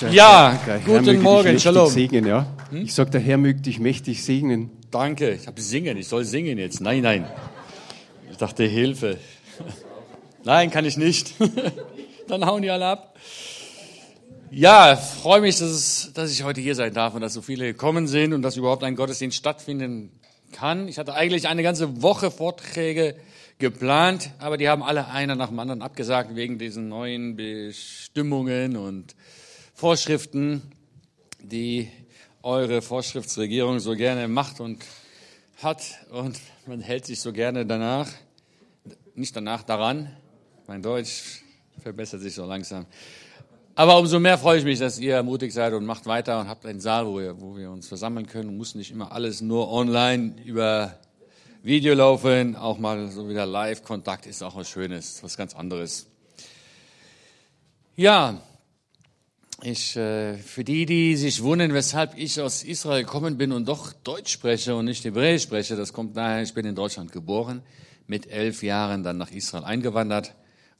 Der, Ja, der Herr guten dich Morgen, Shalom. Segnen, ja? Ich sag, der Herr möge dich mächtig segnen. Danke, ich habe singen, ich soll singen jetzt. Nein, nein. Ich dachte, Hilfe. Nein, kann ich nicht. Dann hauen die alle ab. Ja, freue mich, dass, es, dass ich heute hier sein darf und dass so viele gekommen sind und dass überhaupt ein Gottesdienst stattfinden kann. Ich hatte eigentlich eine ganze Woche Vorträge geplant, aber die haben alle einer nach dem anderen abgesagt wegen diesen neuen Bestimmungen und Vorschriften, die eure Vorschriftsregierung so gerne macht und hat und man hält sich so gerne danach, nicht danach daran. Mein Deutsch verbessert sich so langsam. Aber umso mehr freue ich mich, dass ihr mutig seid und macht weiter und habt einen Saal, wo wir, wo wir uns versammeln können muss nicht immer alles nur online über Video laufen. Auch mal so wieder Live-Kontakt ist auch was Schönes, was ganz anderes. Ja, ich, äh, für die, die sich wundern, weshalb ich aus Israel gekommen bin und doch Deutsch spreche und nicht Hebräisch spreche, das kommt daher, ich bin in Deutschland geboren, mit elf Jahren dann nach Israel eingewandert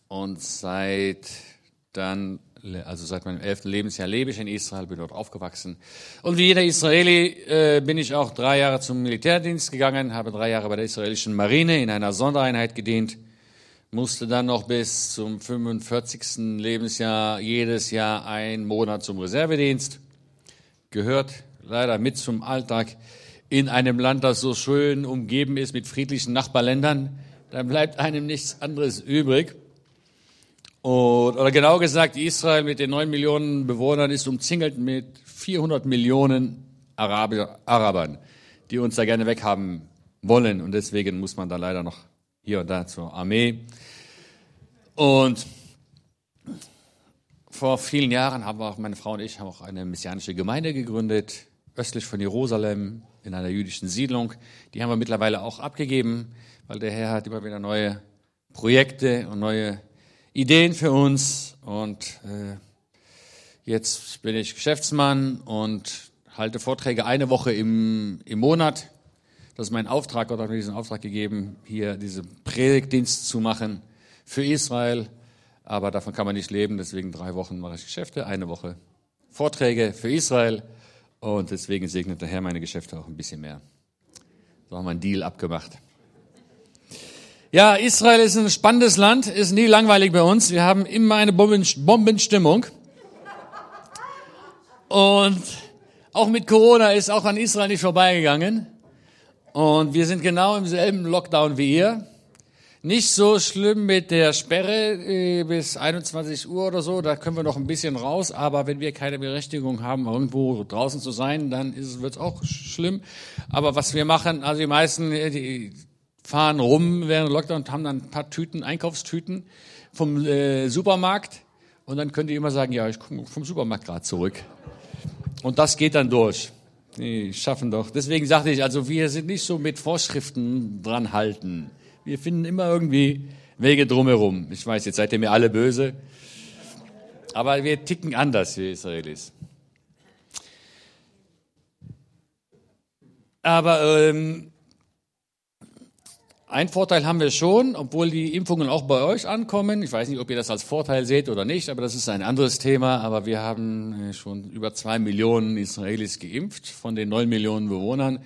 und seit dann, also seit meinem elften Lebensjahr lebe ich in Israel, bin dort aufgewachsen. Und wie jeder Israeli äh, bin ich auch drei Jahre zum Militärdienst gegangen, habe drei Jahre bei der israelischen Marine in einer Sondereinheit gedient, musste dann noch bis zum 45. Lebensjahr jedes Jahr ein Monat zum Reservedienst. Gehört leider mit zum Alltag in einem Land, das so schön umgeben ist mit friedlichen Nachbarländern. Da bleibt einem nichts anderes übrig. Und, oder genau gesagt, Israel mit den neun Millionen Bewohnern ist umzingelt mit 400 Millionen Araber, Arabern, die uns da gerne weghaben wollen. Und deswegen muss man da leider noch hier und da zur Armee. Und vor vielen Jahren haben auch, meine Frau und ich, haben auch eine messianische Gemeinde gegründet, östlich von Jerusalem, in einer jüdischen Siedlung. Die haben wir mittlerweile auch abgegeben, weil der Herr hat immer wieder neue Projekte und neue Ideen für uns. Und äh, jetzt bin ich Geschäftsmann und halte Vorträge eine Woche im, im Monat. Das ist mein Auftrag. Gott hat mir diesen Auftrag gegeben, hier diesen Predigtdienst zu machen für Israel. Aber davon kann man nicht leben. Deswegen drei Wochen mache ich Geschäfte, eine Woche Vorträge für Israel. Und deswegen segnet der Herr meine Geschäfte auch ein bisschen mehr. So haben wir einen Deal abgemacht. Ja, Israel ist ein spannendes Land, ist nie langweilig bei uns. Wir haben immer eine Bombenstimmung. Und auch mit Corona ist auch an Israel nicht vorbeigegangen. Und wir sind genau im selben Lockdown wie ihr. Nicht so schlimm mit der Sperre äh, bis 21 Uhr oder so, da können wir noch ein bisschen raus, aber wenn wir keine Berechtigung haben, irgendwo draußen zu sein, dann wird es auch schlimm. Aber was wir machen, also die meisten äh, die fahren rum während Lockdown und haben dann ein paar Tüten, Einkaufstüten vom äh, Supermarkt und dann könnt ihr immer sagen, ja, ich komme vom Supermarkt gerade zurück. Und das geht dann durch. Die schaffen doch. Deswegen sagte ich, also wir sind nicht so mit Vorschriften dran halten. Wir finden immer irgendwie Wege drumherum. Ich weiß, jetzt seid ihr mir alle böse. Aber wir ticken anders, wir Israelis. Aber ähm, ein Vorteil haben wir schon, obwohl die Impfungen auch bei euch ankommen. Ich weiß nicht, ob ihr das als Vorteil seht oder nicht, aber das ist ein anderes Thema. Aber wir haben schon über zwei Millionen Israelis geimpft von den neun Millionen Bewohnern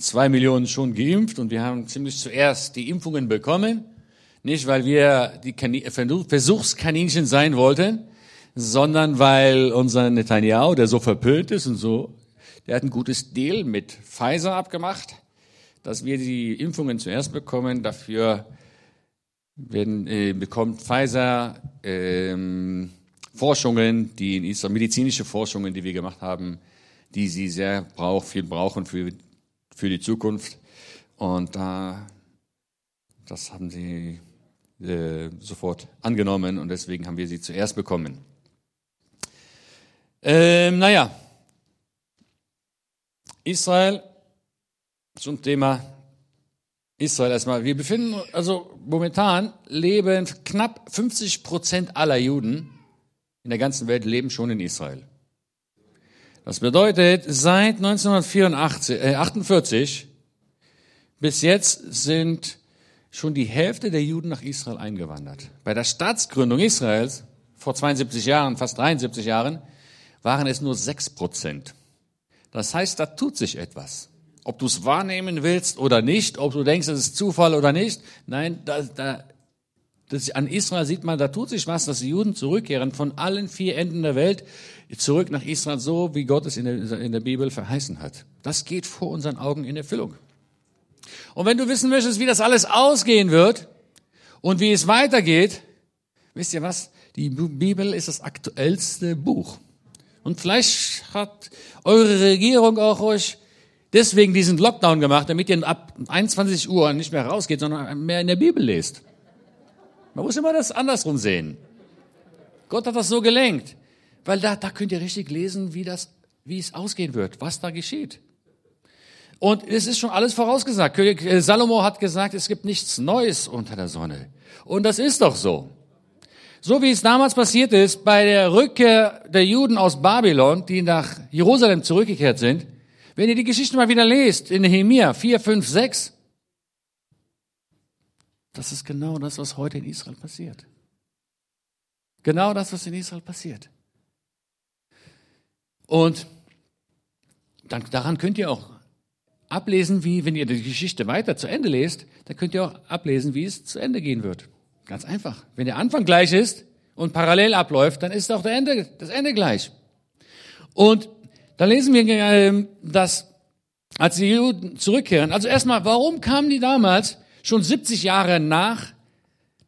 zwei Millionen schon geimpft und wir haben ziemlich zuerst die Impfungen bekommen. Nicht, weil wir die Versuchskaninchen sein wollten, sondern weil unser Netanyahu, der so verpönt ist und so, der hat ein gutes Deal mit Pfizer abgemacht, dass wir die Impfungen zuerst bekommen. Dafür werden, äh, bekommt Pfizer ähm, Forschungen, die in Israel, medizinische Forschungen, die wir gemacht haben, die sie sehr brauch, viel brauchen für für die Zukunft. Und äh, das haben sie äh, sofort angenommen und deswegen haben wir sie zuerst bekommen. Ähm, naja, Israel zum Thema Israel erstmal. Wir befinden, also momentan leben knapp 50 Prozent aller Juden in der ganzen Welt leben schon in Israel. Das bedeutet, seit 1948, äh, 48 bis jetzt sind schon die Hälfte der Juden nach Israel eingewandert. Bei der Staatsgründung Israels vor 72 Jahren, fast 73 Jahren, waren es nur sechs Prozent. Das heißt, da tut sich etwas. Ob du es wahrnehmen willst oder nicht, ob du denkst, es ist Zufall oder nicht. Nein, da, da, das, an Israel sieht man, da tut sich was, dass die Juden zurückkehren von allen vier Enden der Welt zurück nach Israel, so wie Gott es in der, in der Bibel verheißen hat. Das geht vor unseren Augen in Erfüllung. Und wenn du wissen möchtest, wie das alles ausgehen wird und wie es weitergeht, wisst ihr was? Die Bibel ist das aktuellste Buch. Und vielleicht hat eure Regierung auch euch deswegen diesen Lockdown gemacht, damit ihr ab 21 Uhr nicht mehr rausgeht, sondern mehr in der Bibel lest. Man muss immer das andersrum sehen. Gott hat das so gelenkt, weil da, da könnt ihr richtig lesen, wie das, wie es ausgehen wird, was da geschieht. Und es ist schon alles vorausgesagt. König äh, Salomo hat gesagt, es gibt nichts Neues unter der Sonne. Und das ist doch so. So wie es damals passiert ist bei der Rückkehr der Juden aus Babylon, die nach Jerusalem zurückgekehrt sind, wenn ihr die Geschichte mal wieder lest, in Nehemiah 4, 5, 6, das ist genau das, was heute in Israel passiert. Genau das, was in Israel passiert. Und dann, daran könnt ihr auch ablesen, wie, wenn ihr die Geschichte weiter zu Ende lest, dann könnt ihr auch ablesen, wie es zu Ende gehen wird. Ganz einfach. Wenn der Anfang gleich ist und parallel abläuft, dann ist auch der Ende, das Ende gleich. Und da lesen wir, ähm, dass als die Juden zurückkehren, also erstmal, warum kamen die damals schon 70 Jahre nach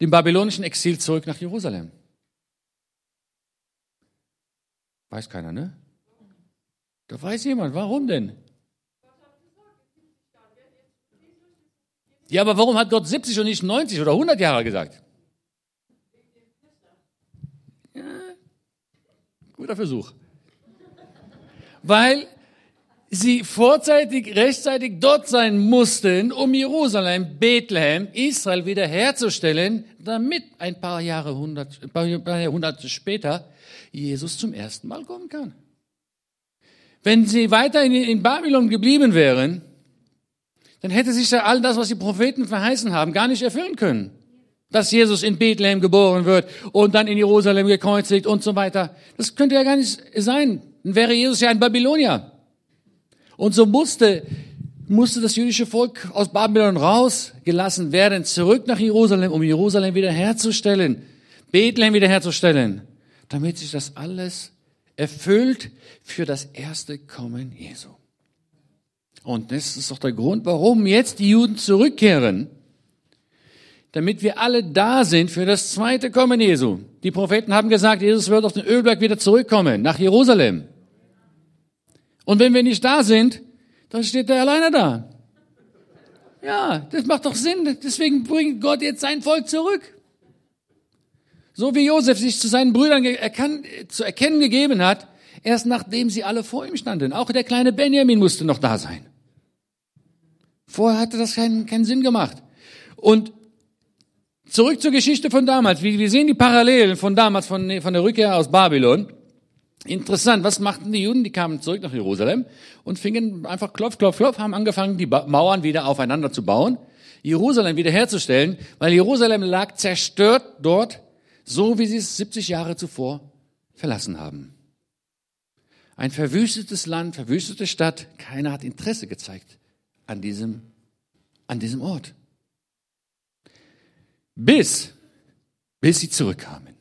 dem babylonischen Exil zurück nach Jerusalem? Weiß keiner, ne? Da weiß jemand, warum denn? Ja, aber warum hat Gott 70 und nicht 90 oder 100 Jahre gesagt? Guter Versuch. Weil sie vorzeitig, rechtzeitig dort sein mussten, um Jerusalem, Bethlehem, Israel wiederherzustellen, damit ein paar Jahre, hundert, ein paar Jahrhunderte später Jesus zum ersten Mal kommen kann. Wenn sie weiter in, in Babylon geblieben wären, dann hätte sich da all das, was die Propheten verheißen haben, gar nicht erfüllen können dass Jesus in Bethlehem geboren wird und dann in Jerusalem gekreuzigt und so weiter. Das könnte ja gar nicht sein. Dann wäre Jesus ja ein Babylonier. Und so musste, musste das jüdische Volk aus Babylon rausgelassen werden, zurück nach Jerusalem, um Jerusalem wiederherzustellen, Bethlehem wiederherzustellen, damit sich das alles erfüllt für das erste Kommen Jesu. Und das ist doch der Grund, warum jetzt die Juden zurückkehren damit wir alle da sind für das zweite Kommen Jesu. Die Propheten haben gesagt, Jesus wird auf den Ölberg wieder zurückkommen, nach Jerusalem. Und wenn wir nicht da sind, dann steht er alleine da. Ja, das macht doch Sinn. Deswegen bringt Gott jetzt sein Volk zurück. So wie Josef sich zu seinen Brüdern erkan zu erkennen gegeben hat, erst nachdem sie alle vor ihm standen. Auch der kleine Benjamin musste noch da sein. Vorher hatte das keinen, keinen Sinn gemacht. Und Zurück zur Geschichte von damals. Wir sehen die Parallelen von damals, von, von der Rückkehr aus Babylon. Interessant, was machten die Juden? Die kamen zurück nach Jerusalem und fingen einfach klopf, klopf, klopf, haben angefangen, die Mauern wieder aufeinander zu bauen, Jerusalem wieder herzustellen, weil Jerusalem lag zerstört dort, so wie sie es 70 Jahre zuvor verlassen haben. Ein verwüstetes Land, verwüstete Stadt, keiner hat Interesse gezeigt an diesem, an diesem Ort bis, bis sie zurückkamen.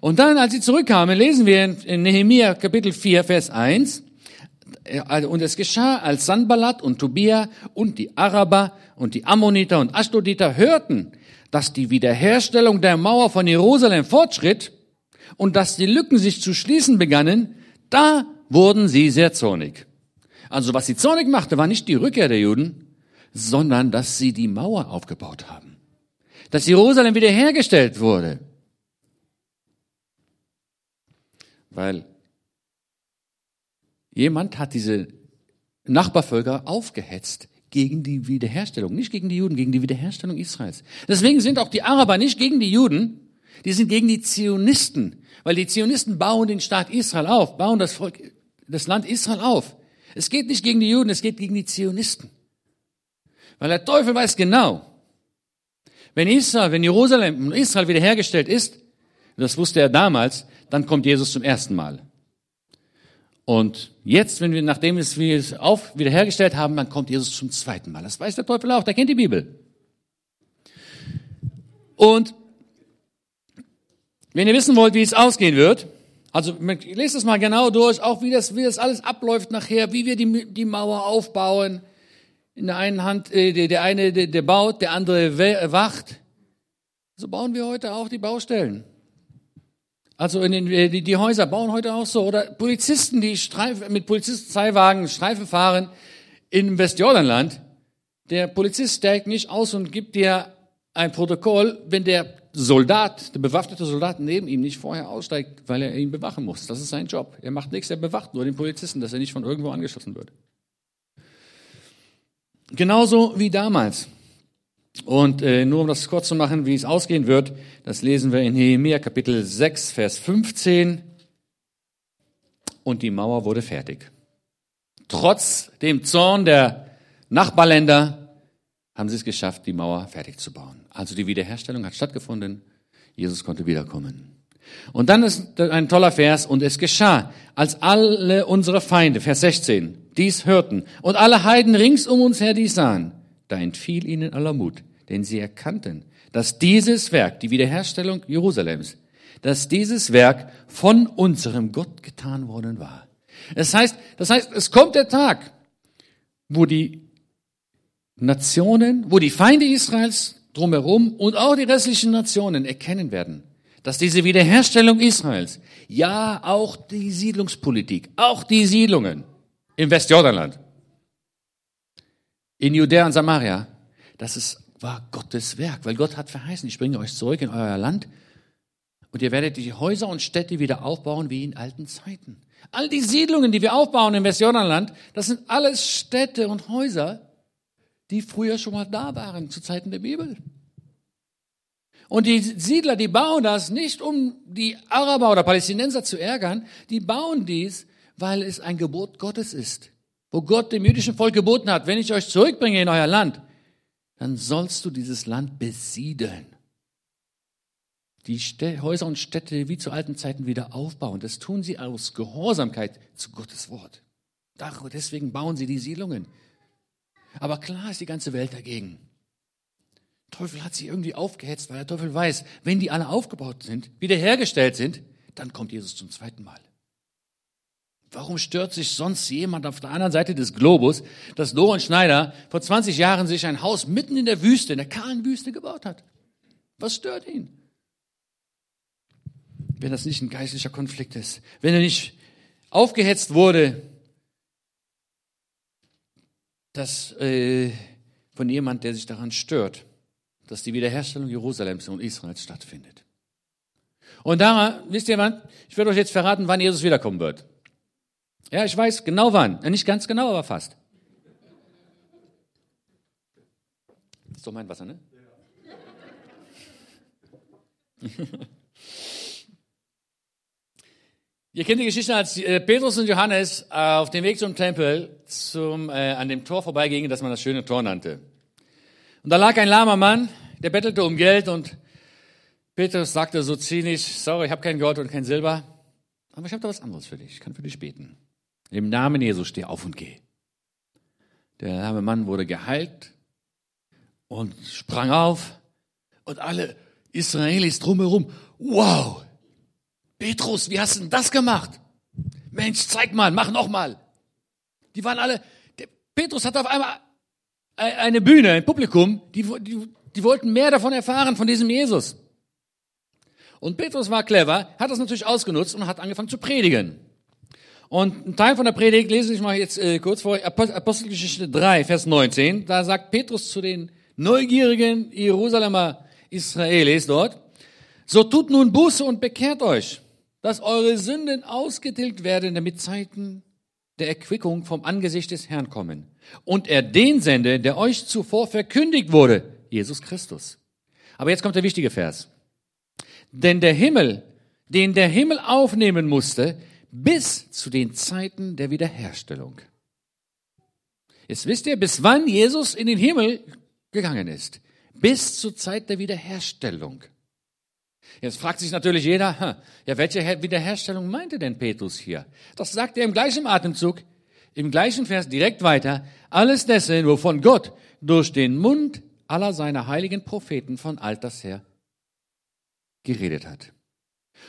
Und dann, als sie zurückkamen, lesen wir in Nehemiah Kapitel 4, Vers 1, äh, und es geschah, als Sanballat und Tobia und die Araber und die Ammoniter und Ashdoditer hörten, dass die Wiederherstellung der Mauer von Jerusalem fortschritt und dass die Lücken sich zu schließen begannen, da wurden sie sehr zornig. Also was sie zornig machte, war nicht die Rückkehr der Juden, sondern dass sie die Mauer aufgebaut haben dass Jerusalem wiederhergestellt wurde. Weil jemand hat diese Nachbarvölker aufgehetzt gegen die Wiederherstellung, nicht gegen die Juden, gegen die Wiederherstellung Israels. Deswegen sind auch die Araber nicht gegen die Juden, die sind gegen die Zionisten, weil die Zionisten bauen den Staat Israel auf, bauen das Volk, das Land Israel auf. Es geht nicht gegen die Juden, es geht gegen die Zionisten. Weil der Teufel weiß genau, wenn Israel, wenn Jerusalem, Israel wiederhergestellt ist, das wusste er damals, dann kommt Jesus zum ersten Mal. Und jetzt, wenn wir, nachdem wir es auf, wiederhergestellt haben, dann kommt Jesus zum zweiten Mal. Das weiß der Teufel auch, der kennt die Bibel. Und wenn ihr wissen wollt, wie es ausgehen wird, also lest es mal genau durch, auch wie das, wie das alles abläuft nachher, wie wir die, die Mauer aufbauen. In der einen Hand, äh, der, eine, der baut, der andere wacht. So bauen wir heute auch die Baustellen. Also in den, äh, die, die Häuser bauen heute auch so. Oder Polizisten, die Streife, mit Polizeiwagen Streife fahren im Westjordanland. Der Polizist steigt nicht aus und gibt dir ein Protokoll, wenn der Soldat, der bewaffnete Soldat neben ihm nicht vorher aussteigt, weil er ihn bewachen muss. Das ist sein Job. Er macht nichts, er bewacht nur den Polizisten, dass er nicht von irgendwo angeschossen wird. Genauso wie damals. Und äh, nur um das kurz zu machen, wie es ausgehen wird, das lesen wir in Nehemiah Kapitel 6, Vers 15. Und die Mauer wurde fertig. Trotz dem Zorn der Nachbarländer haben sie es geschafft, die Mauer fertig zu bauen. Also die Wiederherstellung hat stattgefunden. Jesus konnte wiederkommen. Und dann ist ein toller Vers, und es geschah, als alle unsere Feinde, Vers 16, dies hörten, und alle Heiden rings um uns her dies sahen, da entfiel ihnen aller Mut, denn sie erkannten, dass dieses Werk, die Wiederherstellung Jerusalems, dass dieses Werk von unserem Gott getan worden war. Das heißt, das heißt, es kommt der Tag, wo die Nationen, wo die Feinde Israels drumherum und auch die restlichen Nationen erkennen werden, dass diese Wiederherstellung Israels, ja auch die Siedlungspolitik, auch die Siedlungen im Westjordanland, in Judäa und Samaria, das ist, war Gottes Werk, weil Gott hat verheißen, ich bringe euch zurück in euer Land und ihr werdet die Häuser und Städte wieder aufbauen wie in alten Zeiten. All die Siedlungen, die wir aufbauen im Westjordanland, das sind alles Städte und Häuser, die früher schon mal da waren, zu Zeiten der Bibel. Und die Siedler, die bauen das nicht, um die Araber oder Palästinenser zu ärgern, die bauen dies, weil es ein Gebot Gottes ist. Wo Gott dem jüdischen Volk geboten hat, wenn ich euch zurückbringe in euer Land, dann sollst du dieses Land besiedeln. Die Häuser und Städte wie zu alten Zeiten wieder aufbauen. Das tun sie aus Gehorsamkeit zu Gottes Wort. Deswegen bauen sie die Siedlungen. Aber klar ist die ganze Welt dagegen. Der Teufel hat sie irgendwie aufgehetzt, weil der Teufel weiß, wenn die alle aufgebaut sind, wiederhergestellt sind, dann kommt Jesus zum zweiten Mal. Warum stört sich sonst jemand auf der anderen Seite des Globus, dass Lorenz Schneider vor 20 Jahren sich ein Haus mitten in der Wüste, in der kahlen Wüste gebaut hat? Was stört ihn? Wenn das nicht ein geistlicher Konflikt ist, wenn er nicht aufgehetzt wurde dass äh, von jemand, der sich daran stört, dass die Wiederherstellung Jerusalems und Israels stattfindet. Und da, wisst ihr wann? Ich werde euch jetzt verraten, wann Jesus wiederkommen wird. Ja, ich weiß genau wann. Nicht ganz genau, aber fast. Das ist doch mein Wasser, ne? Ja. Ihr kennt die Geschichte, als äh, Petrus und Johannes äh, auf dem Weg zum Tempel zum, äh, an dem Tor vorbeigingen, das man das schöne Tor nannte. Und da lag ein lahmer Mann, der bettelte um Geld und Petrus sagte so zynisch, sorry, ich habe kein Gold und kein Silber, aber ich habe da was anderes für dich, ich kann für dich beten. Im Namen Jesu steh auf und geh. Der lahme Mann wurde geheilt und sprang auf und alle Israelis drumherum, wow, Petrus, wie hast du denn das gemacht? Mensch, zeig mal, mach noch mal. Die waren alle, der Petrus hatte auf einmal eine Bühne, ein Publikum, die, die, die wollten mehr davon erfahren, von diesem Jesus. Und Petrus war clever, hat das natürlich ausgenutzt und hat angefangen zu predigen. Und ein Teil von der Predigt lese ich mal jetzt äh, kurz vor, Apostelgeschichte 3, Vers 19. Da sagt Petrus zu den neugierigen Jerusalemer Israelis dort, so tut nun Buße und bekehrt euch, dass eure Sünden ausgetilgt werden, damit Zeiten der Erquickung vom Angesicht des Herrn kommen. Und er den sende, der euch zuvor verkündigt wurde, Jesus Christus. Aber jetzt kommt der wichtige Vers. Denn der Himmel, den der Himmel aufnehmen musste, bis zu den Zeiten der Wiederherstellung. Jetzt wisst ihr, bis wann Jesus in den Himmel gegangen ist. Bis zur Zeit der Wiederherstellung. Jetzt fragt sich natürlich jeder, ja, welche Wiederherstellung meinte denn Petrus hier? Das sagt er im gleichen Atemzug, im gleichen Vers direkt weiter. Alles dessen, wovon Gott durch den Mund aller seiner heiligen Propheten von alters her geredet hat.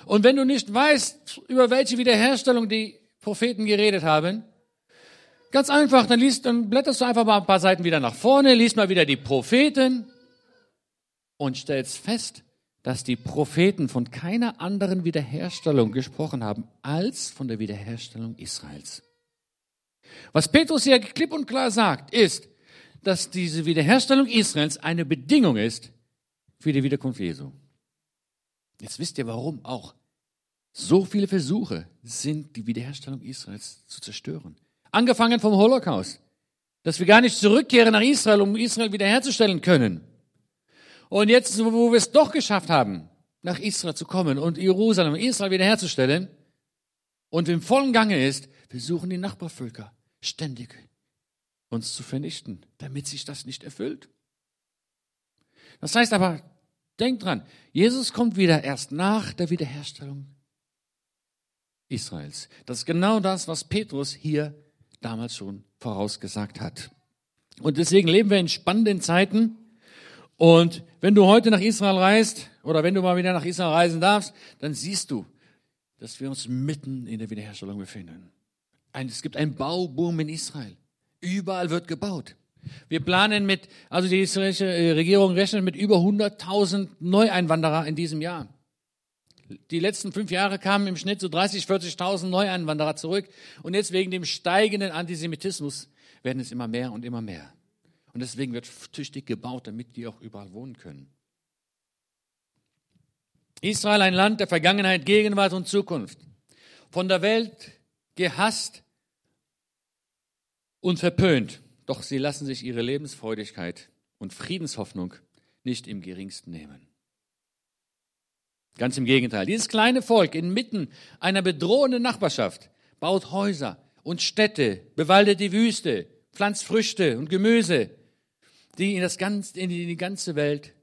Und wenn du nicht weißt, über welche Wiederherstellung die Propheten geredet haben, ganz einfach, dann liest, dann blätterst du einfach mal ein paar Seiten wieder nach vorne, liest mal wieder die Propheten und stellst fest, dass die Propheten von keiner anderen Wiederherstellung gesprochen haben als von der Wiederherstellung Israels. Was Petrus hier klipp und klar sagt, ist, dass diese Wiederherstellung Israels eine Bedingung ist für die Wiederkunft Jesu. Jetzt wisst ihr, warum auch so viele Versuche sind, die Wiederherstellung Israels zu zerstören. Angefangen vom Holocaust, dass wir gar nicht zurückkehren nach Israel, um Israel wiederherzustellen können. Und jetzt, wo wir es doch geschafft haben, nach Israel zu kommen und Jerusalem, Israel wiederherzustellen, und im vollen Gange ist, versuchen die Nachbarvölker ständig uns zu vernichten, damit sich das nicht erfüllt. Das heißt aber, denkt dran, Jesus kommt wieder erst nach der Wiederherstellung Israels. Das ist genau das, was Petrus hier damals schon vorausgesagt hat. Und deswegen leben wir in spannenden Zeiten. Und wenn du heute nach Israel reist oder wenn du mal wieder nach Israel reisen darfst, dann siehst du, dass wir uns mitten in der Wiederherstellung befinden. es gibt einen Bauboom in Israel. Überall wird gebaut. Wir planen mit, also die israelische äh, Regierung rechnet mit über 100.000 Neueinwanderer in diesem Jahr. Die letzten fünf Jahre kamen im Schnitt so 30, 40.000 Neueinwanderer zurück. Und jetzt wegen dem steigenden Antisemitismus werden es immer mehr und immer mehr. Und deswegen wird tüchtig gebaut, damit die auch überall wohnen können. Israel ein Land der Vergangenheit, Gegenwart und Zukunft. Von der Welt gehasst und verpönt. Doch sie lassen sich ihre Lebensfreudigkeit und Friedenshoffnung nicht im geringsten nehmen. Ganz im Gegenteil. Dieses kleine Volk inmitten einer bedrohenden Nachbarschaft baut Häuser und Städte, bewaldet die Wüste, pflanzt Früchte und Gemüse, die in, das ganze, in die ganze Welt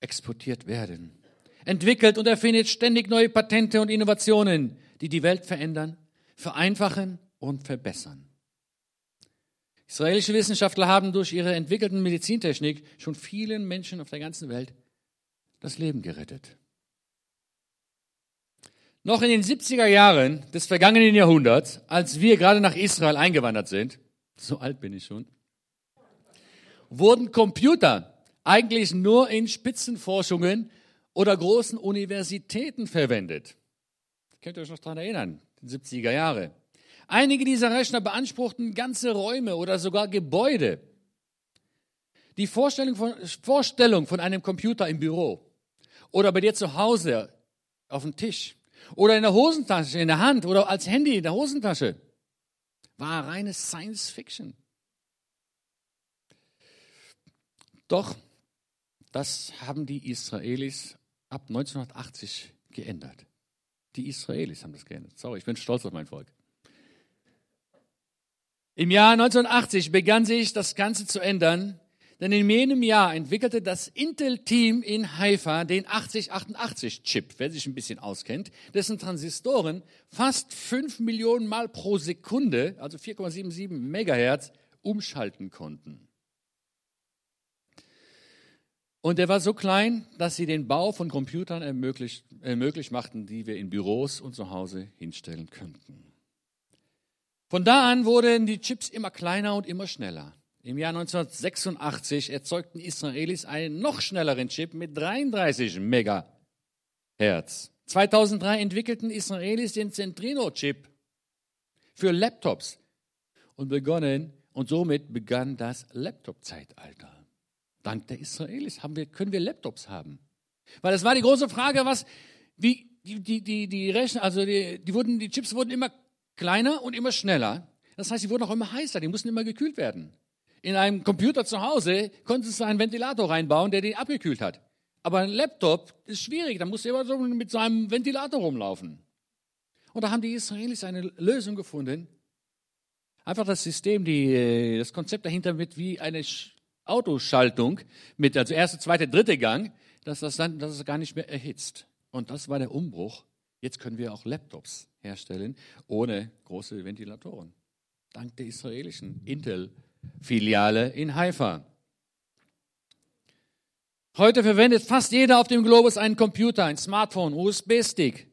exportiert werden. Entwickelt und erfindet ständig neue Patente und Innovationen, die die Welt verändern, vereinfachen und verbessern. Israelische Wissenschaftler haben durch ihre entwickelten Medizintechnik schon vielen Menschen auf der ganzen Welt das Leben gerettet. Noch in den 70er Jahren des vergangenen Jahrhunderts, als wir gerade nach Israel eingewandert sind, so alt bin ich schon, wurden Computer eigentlich nur in Spitzenforschungen oder großen Universitäten verwendet. Könnt ihr euch noch daran erinnern, die 70er Jahre. Einige dieser Rechner beanspruchten ganze Räume oder sogar Gebäude. Die Vorstellung von, Vorstellung von einem Computer im Büro oder bei dir zu Hause auf dem Tisch oder in der Hosentasche, in der Hand oder als Handy in der Hosentasche. War reine Science Fiction. Doch das haben die Israelis ab 1980 geändert. Die Israelis haben das geändert. Sorry, ich bin stolz auf mein Volk. Im Jahr 1980 begann sich das Ganze zu ändern, denn in jenem Jahr entwickelte das Intel-Team in Haifa den 8088-Chip, wer sich ein bisschen auskennt, dessen Transistoren fast 5 Millionen Mal pro Sekunde, also 4,77 Megahertz, umschalten konnten. Und der war so klein, dass sie den Bau von Computern ermöglicht, ermöglicht machten, die wir in Büros und zu Hause hinstellen könnten. Von da an wurden die Chips immer kleiner und immer schneller. Im Jahr 1986 erzeugten Israelis einen noch schnelleren Chip mit 33 Megahertz. 2003 entwickelten Israelis den Centrino-Chip für Laptops und begonnen und somit begann das Laptop-Zeitalter. Dank der Israelis haben wir, können wir Laptops haben. Weil das war die große Frage, was, wie, die, die, die, die Rechner, also die, die wurden, die Chips wurden immer kleiner und immer schneller. Das heißt, sie wurden auch immer heißer, die mussten immer gekühlt werden. In einem Computer zu Hause konntest du einen Ventilator reinbauen, der den abgekühlt hat. Aber ein Laptop ist schwierig, da musst du immer so mit so einem Ventilator rumlaufen. Und da haben die Israelis eine Lösung gefunden. Einfach das System, die, äh, das Konzept dahinter mit wie eine Autoschaltung mit, also erste, zweite, dritte Gang, dass das dann, dass es gar nicht mehr erhitzt. Und das war der Umbruch. Jetzt können wir auch Laptops herstellen ohne große Ventilatoren. Dank der israelischen Intel-Filiale in Haifa. Heute verwendet fast jeder auf dem Globus einen Computer, ein Smartphone, USB-Stick,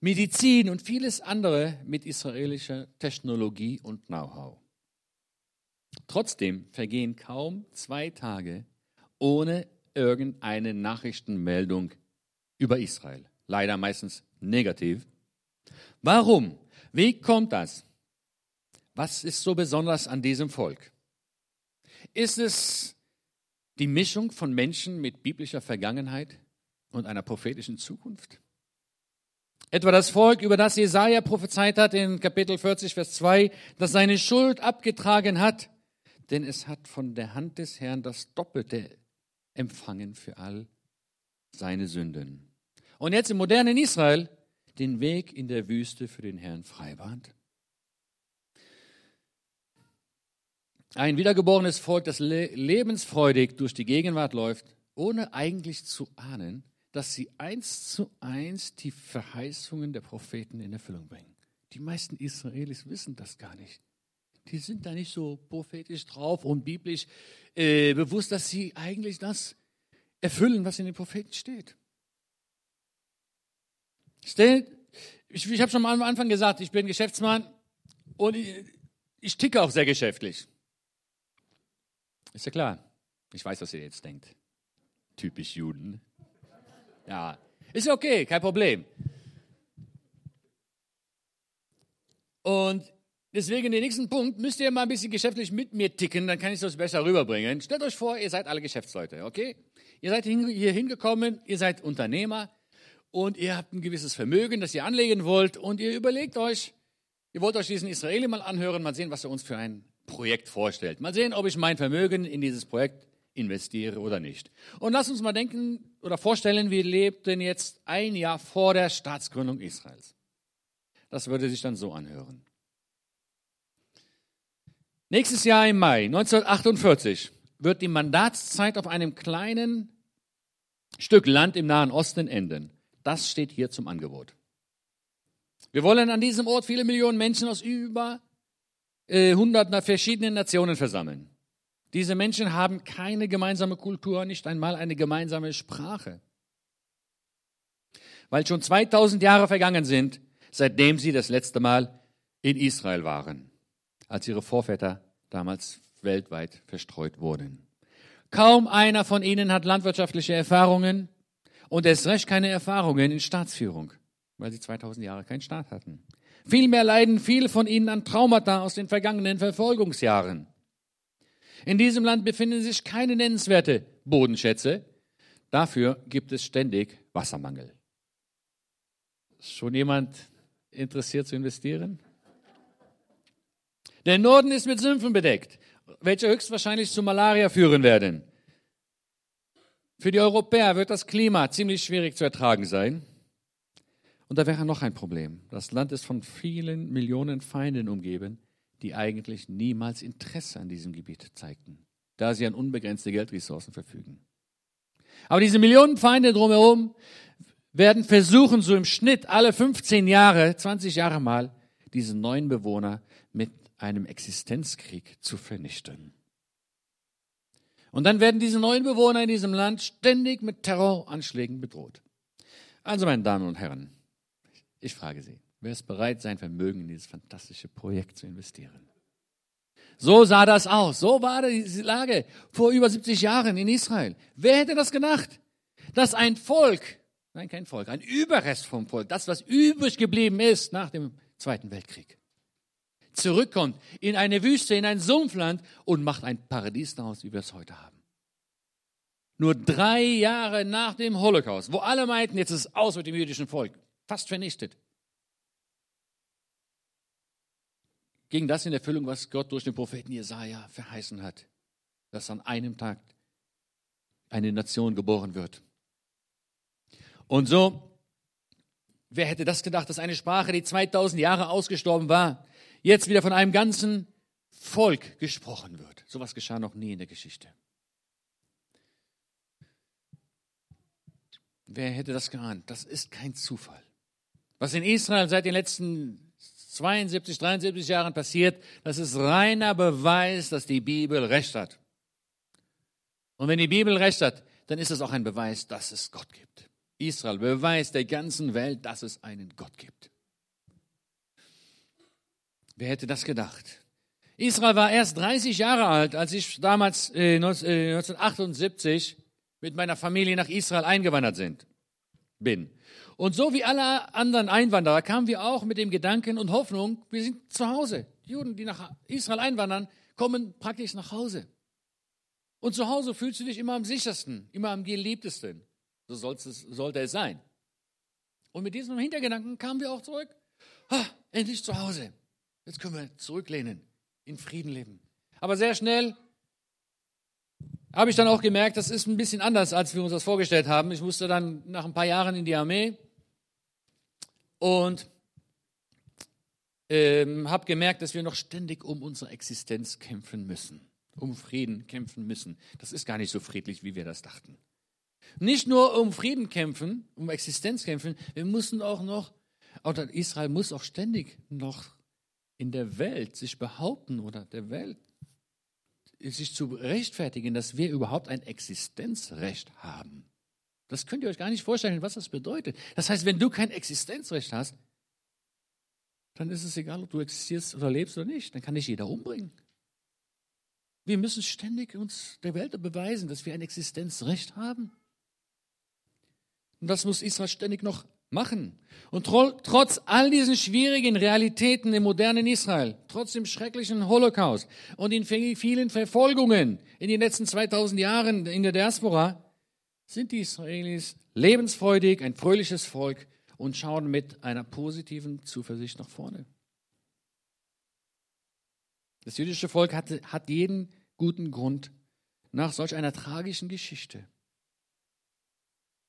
Medizin und vieles andere mit israelischer Technologie und Know-how. Trotzdem vergehen kaum zwei Tage ohne irgendeine Nachrichtenmeldung über Israel. Leider meistens negativ. Warum? Wie kommt das? Was ist so besonders an diesem Volk? Ist es die Mischung von Menschen mit biblischer Vergangenheit und einer prophetischen Zukunft? Etwa das Volk, über das Jesaja prophezeit hat in Kapitel 40, Vers 2, das seine Schuld abgetragen hat, denn es hat von der Hand des Herrn das Doppelte empfangen für all seine Sünden. Und jetzt im modernen Israel den Weg in der Wüste für den Herrn freibahnt? Ein wiedergeborenes Volk, das lebensfreudig durch die Gegenwart läuft, ohne eigentlich zu ahnen, dass sie eins zu eins die Verheißungen der Propheten in Erfüllung bringen. Die meisten Israelis wissen das gar nicht. Die sind da nicht so prophetisch drauf und biblisch äh, bewusst, dass sie eigentlich das erfüllen, was in den Propheten steht. Stell, ich, ich habe schon am Anfang gesagt, ich bin Geschäftsmann und ich, ich ticke auch sehr geschäftlich. Ist ja klar. Ich weiß, was ihr jetzt denkt. Typisch Juden. Ja, ist okay, kein Problem. Und deswegen den nächsten Punkt müsst ihr mal ein bisschen geschäftlich mit mir ticken, dann kann ich das besser rüberbringen. Stellt euch vor, ihr seid alle Geschäftsleute, okay? Ihr seid hier hingekommen, ihr seid Unternehmer und ihr habt ein gewisses Vermögen, das ihr anlegen wollt und ihr überlegt euch, ihr wollt euch diesen Israeli mal anhören, mal sehen, was er uns für ein Projekt vorstellt. Mal sehen, ob ich mein Vermögen in dieses Projekt investiere oder nicht. Und lasst uns mal denken oder vorstellen, wir lebten jetzt ein Jahr vor der Staatsgründung Israels. Das würde sich dann so anhören. Nächstes Jahr im Mai 1948 wird die Mandatszeit auf einem kleinen Stück Land im Nahen Osten enden. Das steht hier zum Angebot. Wir wollen an diesem Ort viele Millionen Menschen aus über äh, verschiedenen Nationen versammeln. Diese Menschen haben keine gemeinsame Kultur, nicht einmal eine gemeinsame Sprache. Weil schon 2000 Jahre vergangen sind, seitdem sie das letzte Mal in Israel waren, als ihre Vorväter damals weltweit verstreut wurden. Kaum einer von ihnen hat landwirtschaftliche Erfahrungen, und erst recht keine Erfahrungen in Staatsführung, weil sie 2000 Jahre keinen Staat hatten. Vielmehr leiden viele von ihnen an Traumata aus den vergangenen Verfolgungsjahren. In diesem Land befinden sich keine nennenswerte Bodenschätze. Dafür gibt es ständig Wassermangel. Schon jemand interessiert zu investieren? Der Norden ist mit Sümpfen bedeckt, welche höchstwahrscheinlich zu Malaria führen werden. Für die Europäer wird das Klima ziemlich schwierig zu ertragen sein. Und da wäre noch ein Problem. Das Land ist von vielen Millionen Feinden umgeben, die eigentlich niemals Interesse an diesem Gebiet zeigten, da sie an unbegrenzte Geldressourcen verfügen. Aber diese Millionen Feinde drumherum werden versuchen, so im Schnitt alle 15 Jahre, 20 Jahre mal, diese neuen Bewohner mit einem Existenzkrieg zu vernichten. Und dann werden diese neuen Bewohner in diesem Land ständig mit Terroranschlägen bedroht. Also, meine Damen und Herren, ich frage Sie, wer ist bereit, sein Vermögen in dieses fantastische Projekt zu investieren? So sah das aus. So war die Lage vor über 70 Jahren in Israel. Wer hätte das gedacht? Dass ein Volk, nein, kein Volk, ein Überrest vom Volk, das, was übrig geblieben ist nach dem Zweiten Weltkrieg, zurückkommt in eine Wüste, in ein Sumpfland und macht ein Paradies daraus, wie wir es heute haben. Nur drei Jahre nach dem Holocaust, wo alle meinten, jetzt ist es aus mit dem jüdischen Volk, fast vernichtet, ging das in Erfüllung, was Gott durch den Propheten Jesaja verheißen hat, dass an einem Tag eine Nation geboren wird. Und so, wer hätte das gedacht, dass eine Sprache, die 2000 Jahre ausgestorben war, jetzt wieder von einem ganzen Volk gesprochen wird. Sowas geschah noch nie in der Geschichte. Wer hätte das geahnt? Das ist kein Zufall. Was in Israel seit den letzten 72, 73 Jahren passiert, das ist reiner Beweis, dass die Bibel recht hat. Und wenn die Bibel recht hat, dann ist es auch ein Beweis, dass es Gott gibt. Israel beweist der ganzen Welt, dass es einen Gott gibt. Wer hätte das gedacht? Israel war erst 30 Jahre alt, als ich damals äh, 1978 mit meiner Familie nach Israel eingewandert sind, bin. Und so wie alle anderen Einwanderer kamen wir auch mit dem Gedanken und Hoffnung, wir sind zu Hause. Die Juden, die nach Israel einwandern, kommen praktisch nach Hause. Und zu Hause fühlst du dich immer am sichersten, immer am geliebtesten. So es, sollte es sein. Und mit diesem Hintergedanken kamen wir auch zurück. Ha, endlich zu Hause. Jetzt können wir zurücklehnen, in Frieden leben. Aber sehr schnell habe ich dann auch gemerkt, das ist ein bisschen anders, als wir uns das vorgestellt haben. Ich musste dann nach ein paar Jahren in die Armee und ähm, habe gemerkt, dass wir noch ständig um unsere Existenz kämpfen müssen, um Frieden kämpfen müssen. Das ist gar nicht so friedlich, wie wir das dachten. Nicht nur um Frieden kämpfen, um Existenz kämpfen, wir müssen auch noch, oder Israel muss auch ständig noch in der Welt sich behaupten oder der Welt sich zu rechtfertigen, dass wir überhaupt ein Existenzrecht haben. Das könnt ihr euch gar nicht vorstellen, was das bedeutet. Das heißt, wenn du kein Existenzrecht hast, dann ist es egal, ob du existierst oder lebst oder nicht. Dann kann dich jeder umbringen. Wir müssen ständig uns der Welt beweisen, dass wir ein Existenzrecht haben. Und das muss Israel ständig noch machen. Und trotz all diesen schwierigen Realitäten im modernen Israel, trotz dem schrecklichen Holocaust und den vielen Verfolgungen in den letzten 2000 Jahren in der Diaspora, sind die Israelis lebensfreudig, ein fröhliches Volk und schauen mit einer positiven Zuversicht nach vorne. Das jüdische Volk hat, hat jeden guten Grund, nach solch einer tragischen Geschichte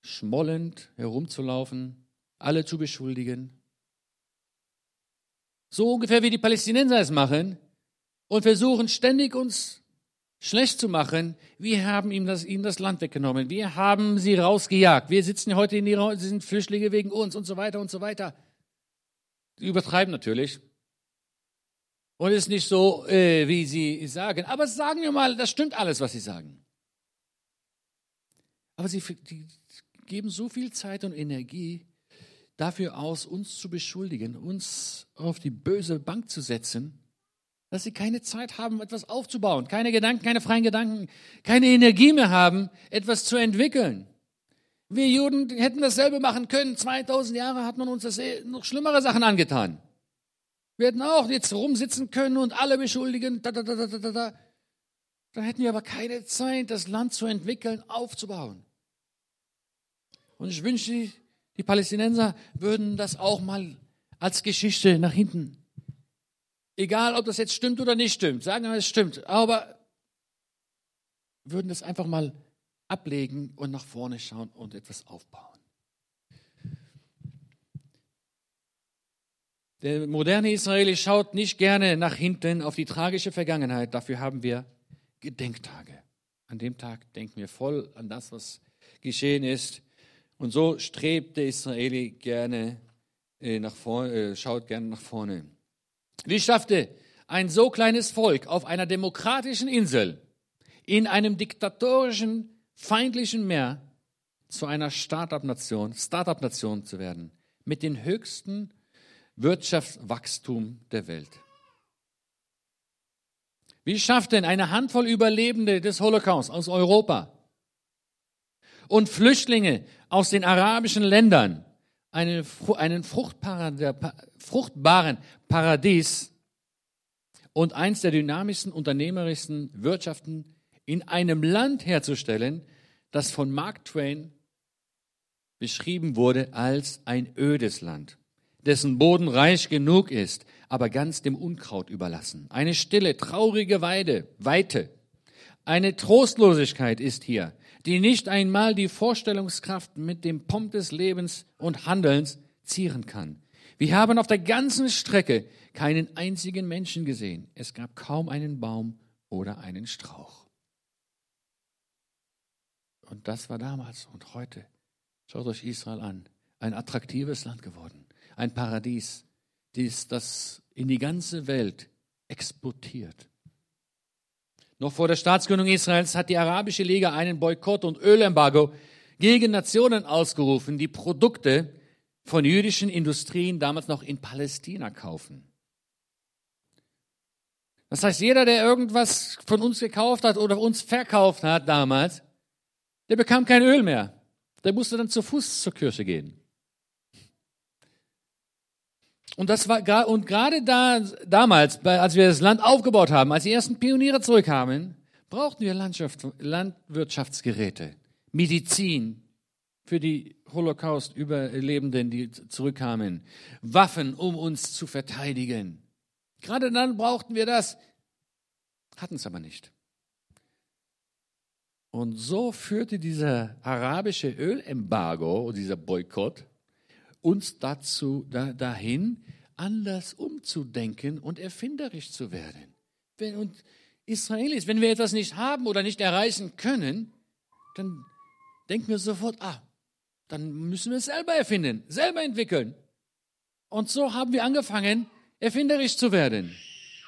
schmollend herumzulaufen, alle zu beschuldigen. So ungefähr wie die Palästinenser es machen und versuchen ständig uns schlecht zu machen. Wir haben ihm das, ihnen das Land weggenommen. Wir haben sie rausgejagt. Wir sitzen heute in ihrer, sie sind Flüchtlinge wegen uns und so weiter und so weiter. Sie übertreiben natürlich. Und ist nicht so, äh, wie sie sagen. Aber sagen wir mal, das stimmt alles, was sie sagen. Aber sie geben so viel Zeit und Energie dafür aus, uns zu beschuldigen, uns auf die böse Bank zu setzen dass sie keine Zeit haben, etwas aufzubauen, keine Gedanken, keine freien Gedanken, keine Energie mehr haben, etwas zu entwickeln. Wir Juden hätten dasselbe machen können. 2000 Jahre hat man uns das eh noch schlimmere Sachen angetan. Wir hätten auch jetzt rumsitzen können und alle beschuldigen. Da, da, da, da, da, da. Dann hätten wir aber keine Zeit, das Land zu entwickeln, aufzubauen. Und ich wünsche, die Palästinenser würden das auch mal als Geschichte nach hinten Egal, ob das jetzt stimmt oder nicht stimmt. Sagen wir, es stimmt. Aber würden das einfach mal ablegen und nach vorne schauen und etwas aufbauen. Der moderne Israeli schaut nicht gerne nach hinten auf die tragische Vergangenheit. Dafür haben wir Gedenktage. An dem Tag denken wir voll an das, was geschehen ist. Und so strebt der Israeli gerne äh, nach vorne, äh, schaut gerne nach vorne. Wie schaffte ein so kleines Volk auf einer demokratischen Insel in einem diktatorischen, feindlichen Meer zu einer Start-up-Nation, Start-up-Nation zu werden, mit dem höchsten Wirtschaftswachstum der Welt? Wie schafft denn eine Handvoll Überlebende des Holocaust aus Europa und Flüchtlinge aus den arabischen Ländern einen, einen fruchtbaren Paradies und eins der dynamischsten, unternehmerischsten Wirtschaften in einem Land herzustellen, das von Mark Twain beschrieben wurde als ein ödes Land, dessen Boden reich genug ist, aber ganz dem Unkraut überlassen. Eine stille, traurige Weide, Weite. Eine Trostlosigkeit ist hier, die nicht einmal die Vorstellungskraft mit dem Pomp des Lebens und Handelns zieren kann. Wir haben auf der ganzen Strecke keinen einzigen Menschen gesehen. Es gab kaum einen Baum oder einen Strauch. Und das war damals und heute Schaut euch Israel an. Ein attraktives Land geworden. Ein Paradies, dies, das in die ganze Welt exportiert. Noch vor der Staatsgründung Israels hat die Arabische Liga einen Boykott und Ölembargo gegen Nationen ausgerufen, die Produkte von jüdischen Industrien damals noch in Palästina kaufen. Das heißt, jeder, der irgendwas von uns gekauft hat oder uns verkauft hat damals, der bekam kein Öl mehr. Der musste dann zu Fuß zur Kirche gehen. Und das war und gerade da damals, als wir das Land aufgebaut haben, als die ersten Pioniere zurückkamen, brauchten wir Landschaft, Landwirtschaftsgeräte, Medizin für die Holocaust-Überlebenden, die zurückkamen, Waffen, um uns zu verteidigen. Gerade dann brauchten wir das, hatten es aber nicht. Und so führte dieser arabische Ölembargo, dieser Boykott, uns dazu, da, dahin, anders umzudenken und erfinderisch zu werden. Wenn, und Israelis, wenn wir etwas nicht haben oder nicht erreichen können, dann denken wir sofort, ah, dann müssen wir es selber erfinden, selber entwickeln. Und so haben wir angefangen, erfinderisch zu werden.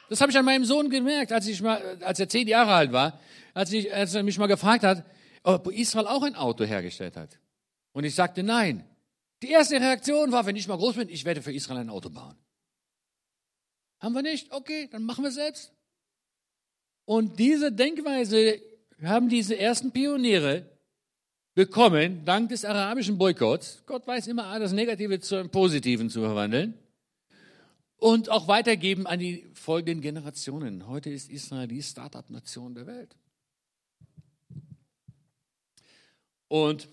Das habe ich an meinem Sohn gemerkt, als, ich mal, als er zehn Jahre alt war, als, ich, als er mich mal gefragt hat, ob Israel auch ein Auto hergestellt hat. Und ich sagte nein. Die erste Reaktion war, wenn ich mal groß bin, ich werde für Israel ein Auto bauen. Haben wir nicht? Okay, dann machen wir es selbst. Und diese Denkweise haben diese ersten Pioniere bekommen, dank des arabischen Boykotts. Gott weiß immer, das Negative zum Positiven zu verwandeln. Und auch weitergeben an die folgenden Generationen. Heute ist Israel die Start-up-Nation der Welt. Und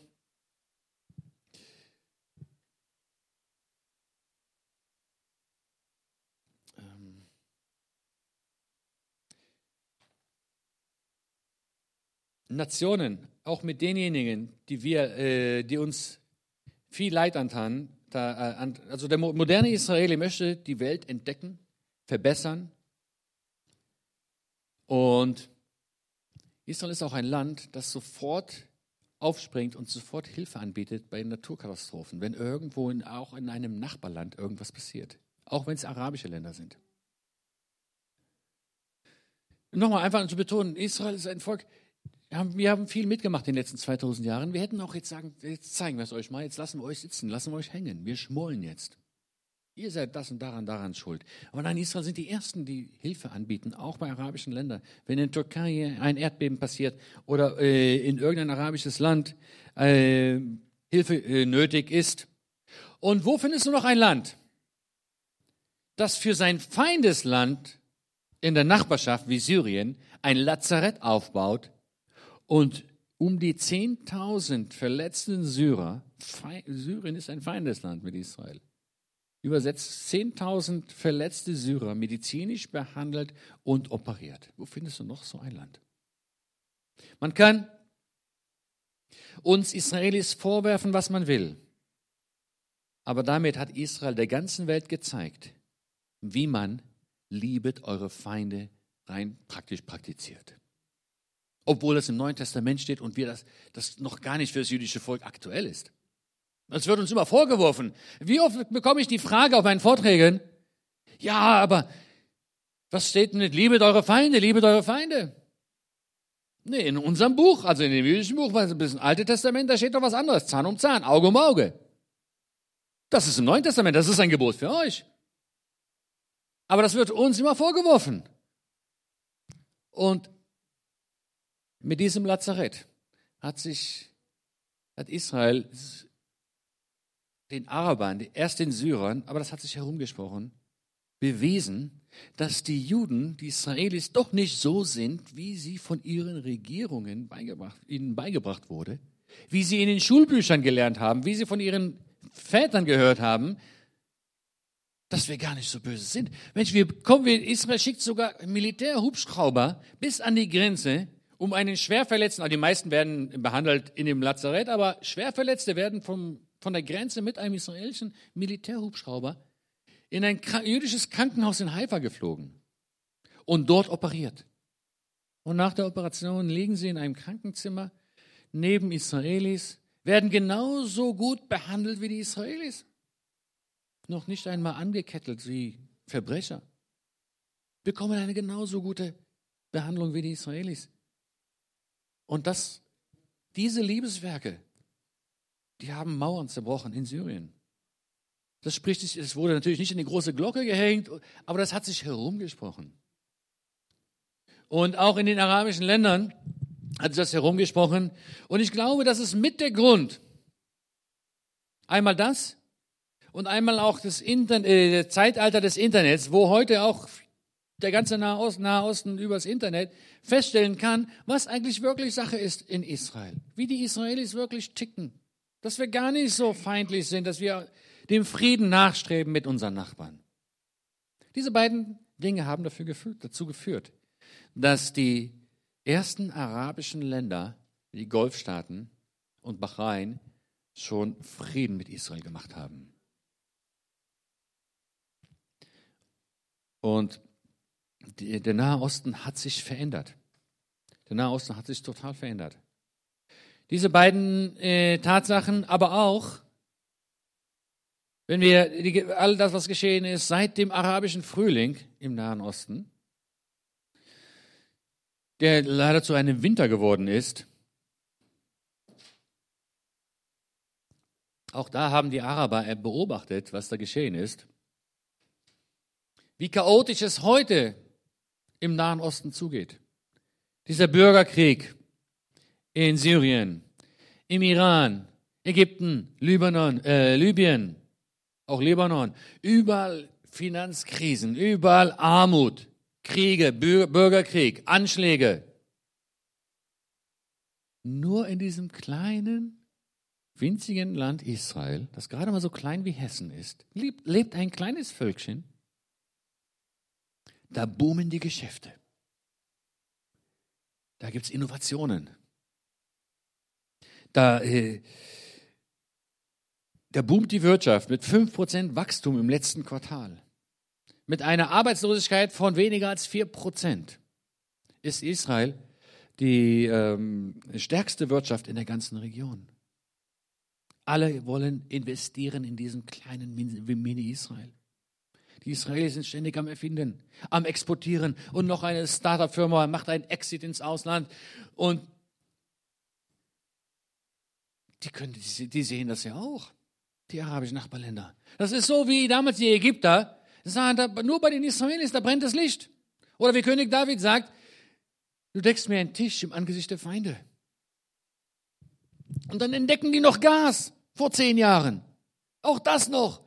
Nationen, auch mit denjenigen, die wir, äh, die uns viel Leid antan, da, äh, also der moderne Israeli möchte die Welt entdecken, verbessern. Und Israel ist auch ein Land, das sofort aufspringt und sofort Hilfe anbietet bei Naturkatastrophen, wenn irgendwo in, auch in einem Nachbarland irgendwas passiert, auch wenn es arabische Länder sind. Nochmal einfach zu betonen, Israel ist ein Volk, wir haben viel mitgemacht in den letzten 2000 Jahren. Wir hätten auch jetzt sagen, jetzt zeigen wir es euch mal, jetzt lassen wir euch sitzen, lassen wir euch hängen. Wir schmollen jetzt. Ihr seid das und daran, daran schuld. Aber nein, Israel sind die Ersten, die Hilfe anbieten, auch bei arabischen Ländern. Wenn in Türkei ein Erdbeben passiert oder äh, in irgendein arabisches Land äh, Hilfe äh, nötig ist. Und wo findest du noch ein Land, das für sein Feindesland in der Nachbarschaft wie Syrien ein Lazarett aufbaut, und um die 10.000 verletzten Syrer, Syrien ist ein Feindesland mit Israel, übersetzt 10.000 verletzte Syrer medizinisch behandelt und operiert. Wo findest du noch so ein Land? Man kann uns Israelis vorwerfen, was man will. Aber damit hat Israel der ganzen Welt gezeigt, wie man liebet eure Feinde rein praktisch praktiziert obwohl es im Neuen Testament steht und wir das, das noch gar nicht für das jüdische Volk aktuell ist. Es wird uns immer vorgeworfen. Wie oft bekomme ich die Frage auf meinen Vorträgen, ja, aber was steht denn mit Liebet eure Feinde, liebet eure Feinde? Nee, in unserem Buch, also in dem jüdischen Buch, was ein bisschen Alte Testament, da steht doch was anderes. Zahn um Zahn, Auge um Auge. Das ist im Neuen Testament, das ist ein Gebot für euch. Aber das wird uns immer vorgeworfen. Und mit diesem Lazarett hat sich, hat Israel den Arabern, erst den Syrern, aber das hat sich herumgesprochen, bewiesen, dass die Juden, die Israelis, doch nicht so sind, wie sie von ihren Regierungen beigebracht, ihnen beigebracht wurde, wie sie in den Schulbüchern gelernt haben, wie sie von ihren Vätern gehört haben, dass wir gar nicht so böse sind. Mensch, wir kommen, Israel schickt sogar Militärhubschrauber bis an die Grenze, um einen Schwerverletzten, also die meisten werden behandelt in dem Lazarett, aber Schwerverletzte werden vom, von der Grenze mit einem israelischen Militärhubschrauber in ein jüdisches Krankenhaus in Haifa geflogen und dort operiert. Und nach der Operation liegen sie in einem Krankenzimmer neben Israelis, werden genauso gut behandelt wie die Israelis. Noch nicht einmal angekettelt wie Verbrecher. Bekommen eine genauso gute Behandlung wie die Israelis. Und das, diese Liebeswerke, die haben Mauern zerbrochen in Syrien. Das spricht sich, es wurde natürlich nicht in die große Glocke gehängt, aber das hat sich herumgesprochen. Und auch in den arabischen Ländern hat sich das herumgesprochen. Und ich glaube, das ist mit der Grund. Einmal das und einmal auch das Internet, äh, Zeitalter des Internets, wo heute auch der ganze Nahosten, Nahosten übers Internet feststellen kann, was eigentlich wirklich Sache ist in Israel. Wie die Israelis wirklich ticken. Dass wir gar nicht so feindlich sind, dass wir dem Frieden nachstreben mit unseren Nachbarn. Diese beiden Dinge haben dafür geführt, dazu geführt, dass die ersten arabischen Länder, die Golfstaaten und Bahrain, schon Frieden mit Israel gemacht haben. Und die, der Nahe Osten hat sich verändert. Der Nahe Osten hat sich total verändert. Diese beiden äh, Tatsachen, aber auch wenn wir die, all das, was geschehen ist seit dem arabischen Frühling im Nahen Osten, der leider zu einem Winter geworden ist, auch da haben die Araber beobachtet, was da geschehen ist. Wie chaotisch es heute im Nahen Osten zugeht. Dieser Bürgerkrieg in Syrien, im Iran, Ägypten, Libanon, äh, Libyen, auch Libanon, überall Finanzkrisen, überall Armut, Kriege, Bürgerkrieg, Anschläge. Nur in diesem kleinen, winzigen Land Israel, das gerade mal so klein wie Hessen ist, lebt ein kleines Völkchen. Da boomen die Geschäfte. Da gibt es Innovationen. Da äh, da boomt die Wirtschaft mit 5% Wachstum im letzten Quartal. Mit einer Arbeitslosigkeit von weniger als 4% ist Israel die ähm, stärkste Wirtschaft in der ganzen Region. Alle wollen investieren in diesen kleinen Mini-Israel. Die Israelis sind ständig am Erfinden, am Exportieren und noch eine Startup-Firma macht einen Exit ins Ausland und die, können, die sehen das ja auch die arabischen Nachbarländer. Das ist so wie damals die Ägypter sagen, nur bei den Israelis, da brennt das Licht. Oder wie König David sagt, du deckst mir einen Tisch im Angesicht der Feinde. Und dann entdecken die noch Gas vor zehn Jahren. Auch das noch.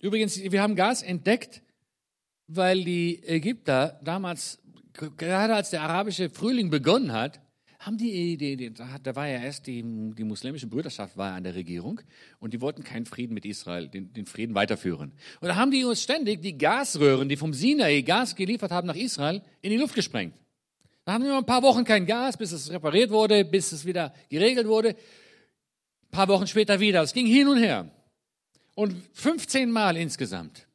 Übrigens, wir haben Gas entdeckt, weil die Ägypter damals, gerade als der arabische Frühling begonnen hat, haben die Idee, da war ja erst die, die muslimische Brüderschaft war an der Regierung und die wollten keinen Frieden mit Israel, den, den Frieden weiterführen. Und da haben die uns ständig die Gasröhren, die vom Sinai Gas geliefert haben nach Israel, in die Luft gesprengt. Da haben wir ein paar Wochen kein Gas, bis es repariert wurde, bis es wieder geregelt wurde. Ein paar Wochen später wieder. Es ging hin und her. Und 15 Mal insgesamt.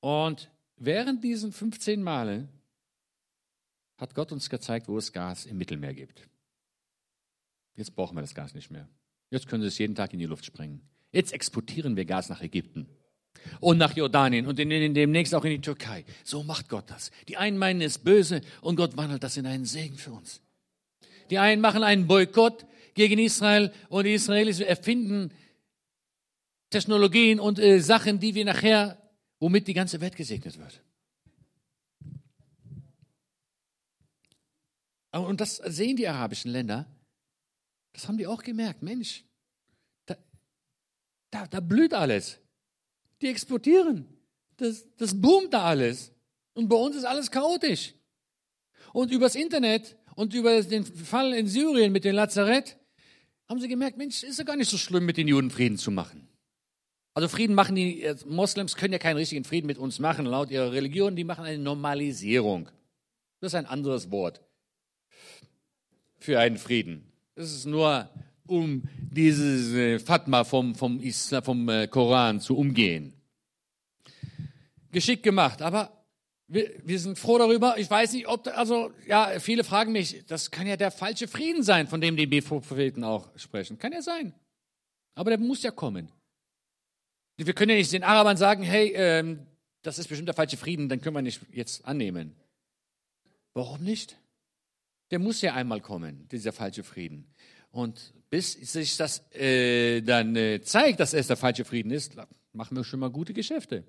Und während diesen 15 Male hat Gott uns gezeigt, wo es Gas im Mittelmeer gibt. Jetzt brauchen wir das Gas nicht mehr. Jetzt können sie es jeden Tag in die Luft sprengen. Jetzt exportieren wir Gas nach Ägypten und nach Jordanien und in, in, demnächst auch in die Türkei. So macht Gott das. Die einen meinen es böse und Gott wandelt das in einen Segen für uns. Die einen machen einen Boykott gegen Israel und die Israelis erfinden Technologien und äh, Sachen, die wir nachher, womit die ganze Welt gesegnet wird. Und das sehen die arabischen Länder. Das haben die auch gemerkt. Mensch, da, da, da blüht alles. Die exportieren. Das, das boomt da alles. Und bei uns ist alles chaotisch. Und übers Internet und über den Fall in Syrien mit dem Lazarett haben sie gemerkt, Mensch, ist ja gar nicht so schlimm, mit den Juden Frieden zu machen. Also Frieden machen die äh, Moslems können ja keinen richtigen Frieden mit uns machen, laut ihrer Religion, die machen eine Normalisierung. Das ist ein anderes Wort für einen Frieden. Das ist nur, um dieses äh, Fatma vom, vom, Islam, vom äh, Koran zu umgehen. Geschickt gemacht, aber wir, wir sind froh darüber. Ich weiß nicht, ob, also, ja, viele fragen mich, das kann ja der falsche Frieden sein, von dem die Propheten auch sprechen. Kann ja sein. Aber der muss ja kommen. Wir können ja nicht den Arabern sagen, hey, ähm, das ist bestimmt der falsche Frieden, dann können wir nicht jetzt annehmen. Warum nicht? Der muss ja einmal kommen, dieser falsche Frieden. Und bis sich das äh, dann äh, zeigt, dass es der falsche Frieden ist, machen wir schon mal gute Geschäfte.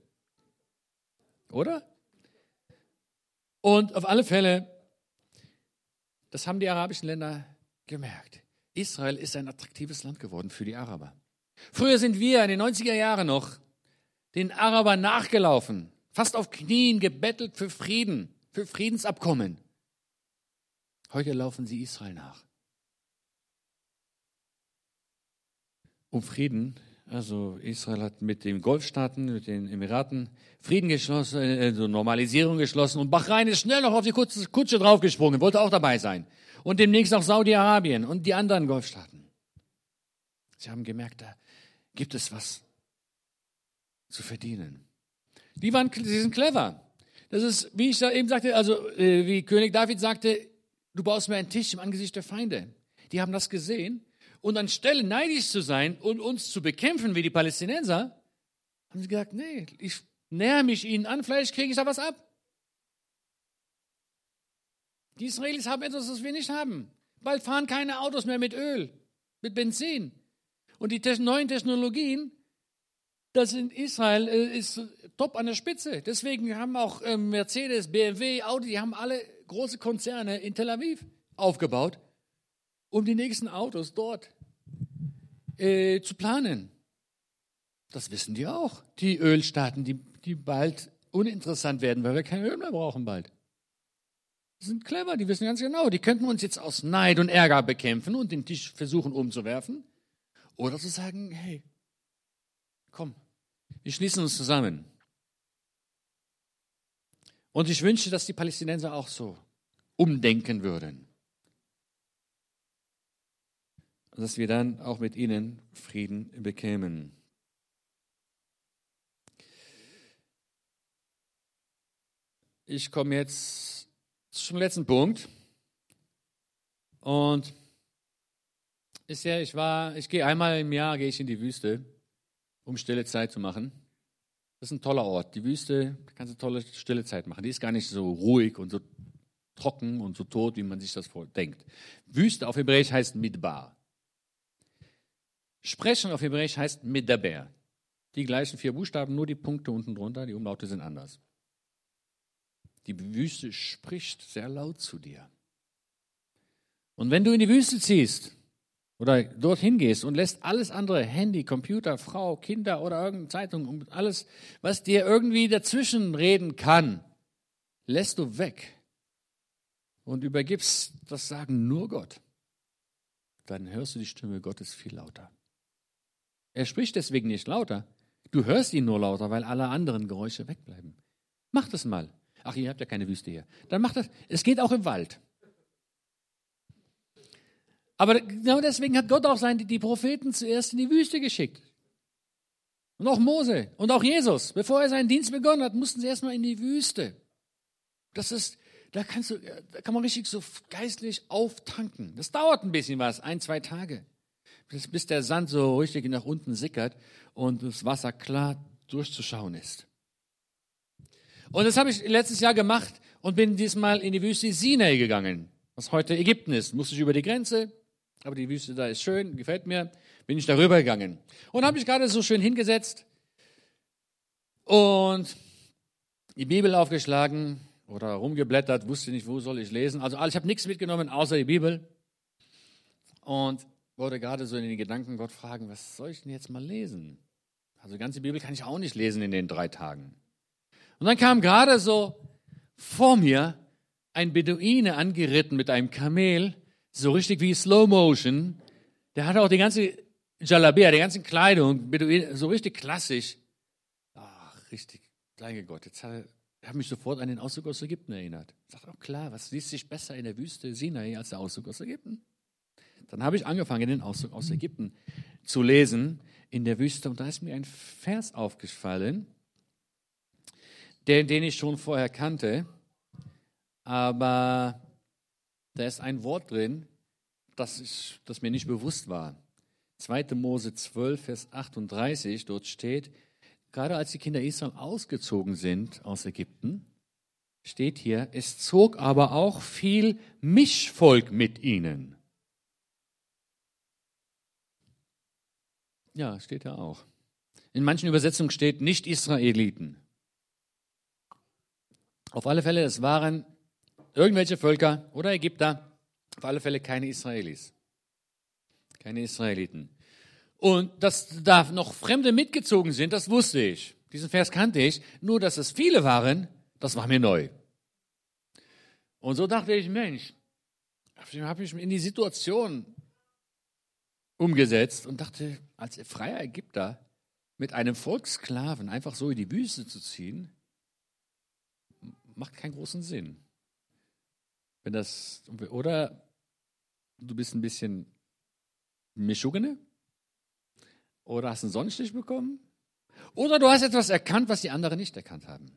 Oder? Und auf alle Fälle, das haben die arabischen Länder gemerkt. Israel ist ein attraktives Land geworden für die Araber. Früher sind wir in den 90er Jahren noch den Arabern nachgelaufen, fast auf Knien gebettelt für Frieden, für Friedensabkommen. Heute laufen sie Israel nach. Um Frieden, also Israel hat mit den Golfstaaten, mit den Emiraten Frieden geschlossen, also Normalisierung geschlossen und Bahrain ist schnell noch auf die Kutsche, Kutsche draufgesprungen, wollte auch dabei sein. Und demnächst auch Saudi-Arabien und die anderen Golfstaaten. Sie haben gemerkt, da gibt es was zu verdienen. Die waren, sie sind clever. Das ist, wie ich da eben sagte, also äh, wie König David sagte, du baust mir einen Tisch im Angesicht der Feinde. Die haben das gesehen und anstelle neidisch zu sein und uns zu bekämpfen wie die Palästinenser, haben sie gesagt, nee, ich näher mich ihnen an, vielleicht kriege ich da was ab. Die Israelis haben etwas, was wir nicht haben. Bald fahren keine Autos mehr mit Öl, mit Benzin. Und die neuen Technologien, das in Israel äh, ist top an der Spitze. Deswegen haben auch ähm, Mercedes, BMW, Audi, die haben alle große Konzerne in Tel Aviv aufgebaut, um die nächsten Autos dort äh, zu planen. Das wissen die auch, die Ölstaaten, die, die bald uninteressant werden, weil wir kein Öl mehr brauchen bald. Die sind clever, die wissen ganz genau, die könnten uns jetzt aus Neid und Ärger bekämpfen und den Tisch versuchen umzuwerfen. Oder zu sagen, hey, komm, wir schließen uns zusammen. Und ich wünsche, dass die Palästinenser auch so umdenken würden. Dass wir dann auch mit ihnen Frieden bekämen. Ich komme jetzt zum letzten Punkt. Und ist ja, ich war, ich gehe einmal im Jahr gehe ich in die Wüste, um stille Zeit zu machen. Das ist ein toller Ort. Die Wüste, da kannst du tolle stille Zeit machen. Die ist gar nicht so ruhig und so trocken und so tot, wie man sich das denkt. Wüste auf Hebräisch heißt Midbar. Sprechen auf Hebräisch heißt Midaber. Die gleichen vier Buchstaben, nur die Punkte unten drunter, die Umlaute sind anders. Die Wüste spricht sehr laut zu dir. Und wenn du in die Wüste ziehst, oder dorthin gehst und lässt alles andere, Handy, Computer, Frau, Kinder oder irgendeine Zeitung, alles, was dir irgendwie dazwischen reden kann, lässt du weg und übergibst das Sagen nur Gott, dann hörst du die Stimme Gottes viel lauter. Er spricht deswegen nicht lauter. Du hörst ihn nur lauter, weil alle anderen Geräusche wegbleiben. Mach das mal. Ach, ihr habt ja keine Wüste hier. Dann mach das. Es geht auch im Wald. Aber genau deswegen hat Gott auch seine, die Propheten zuerst in die Wüste geschickt. Und auch Mose und auch Jesus, bevor er seinen Dienst begonnen hat, mussten sie erstmal in die Wüste. Das ist, da kannst du, da kann man richtig so geistlich auftanken. Das dauert ein bisschen was, ein, zwei Tage, bis, bis der Sand so richtig nach unten sickert und das Wasser klar durchzuschauen ist. Und das habe ich letztes Jahr gemacht und bin diesmal in die Wüste Sinai gegangen, was heute Ägypten ist. Musste ich über die Grenze, aber die Wüste da ist schön, gefällt mir. Bin ich darüber gegangen. Und habe mich gerade so schön hingesetzt und die Bibel aufgeschlagen oder rumgeblättert, wusste nicht, wo soll ich lesen. Also ich habe nichts mitgenommen, außer die Bibel. Und wurde gerade so in den Gedanken Gott fragen, was soll ich denn jetzt mal lesen? Also die ganze Bibel kann ich auch nicht lesen in den drei Tagen. Und dann kam gerade so vor mir ein Beduine angeritten mit einem Kamel so richtig wie Slow Motion. Der hatte auch die ganze Jalabia, die ganze Kleidung, so richtig klassisch. Ach, richtig, danke Gott. Jetzt hat er hat mich sofort an den Auszug aus Ägypten erinnert. Ich dachte, oh klar, was liest sich besser in der Wüste Sinai als der Auszug aus Ägypten? Dann habe ich angefangen, den Auszug aus Ägypten zu lesen in der Wüste und da ist mir ein Vers aufgefallen, den, den ich schon vorher kannte, aber da ist ein Wort drin, das, ich, das mir nicht bewusst war. 2. Mose 12, Vers 38, dort steht, gerade als die Kinder Israel ausgezogen sind aus Ägypten, steht hier, es zog aber auch viel Mischvolk mit ihnen. Ja, steht da auch. In manchen Übersetzungen steht nicht Israeliten. Auf alle Fälle, es waren irgendwelche Völker oder Ägypter, auf alle Fälle keine Israelis. Keine Israeliten. Und dass da noch Fremde mitgezogen sind, das wusste ich. Diesen Vers kannte ich. Nur, dass es viele waren, das war mir neu. Und so dachte ich, Mensch, habe ich mich in die Situation umgesetzt und dachte, als freier Ägypter mit einem Volkssklaven einfach so in die Wüste zu ziehen, macht keinen großen Sinn. Wenn das, oder du bist ein bisschen Mischugene, oder hast einen Sonnenstich bekommen, oder du hast etwas erkannt, was die anderen nicht erkannt haben.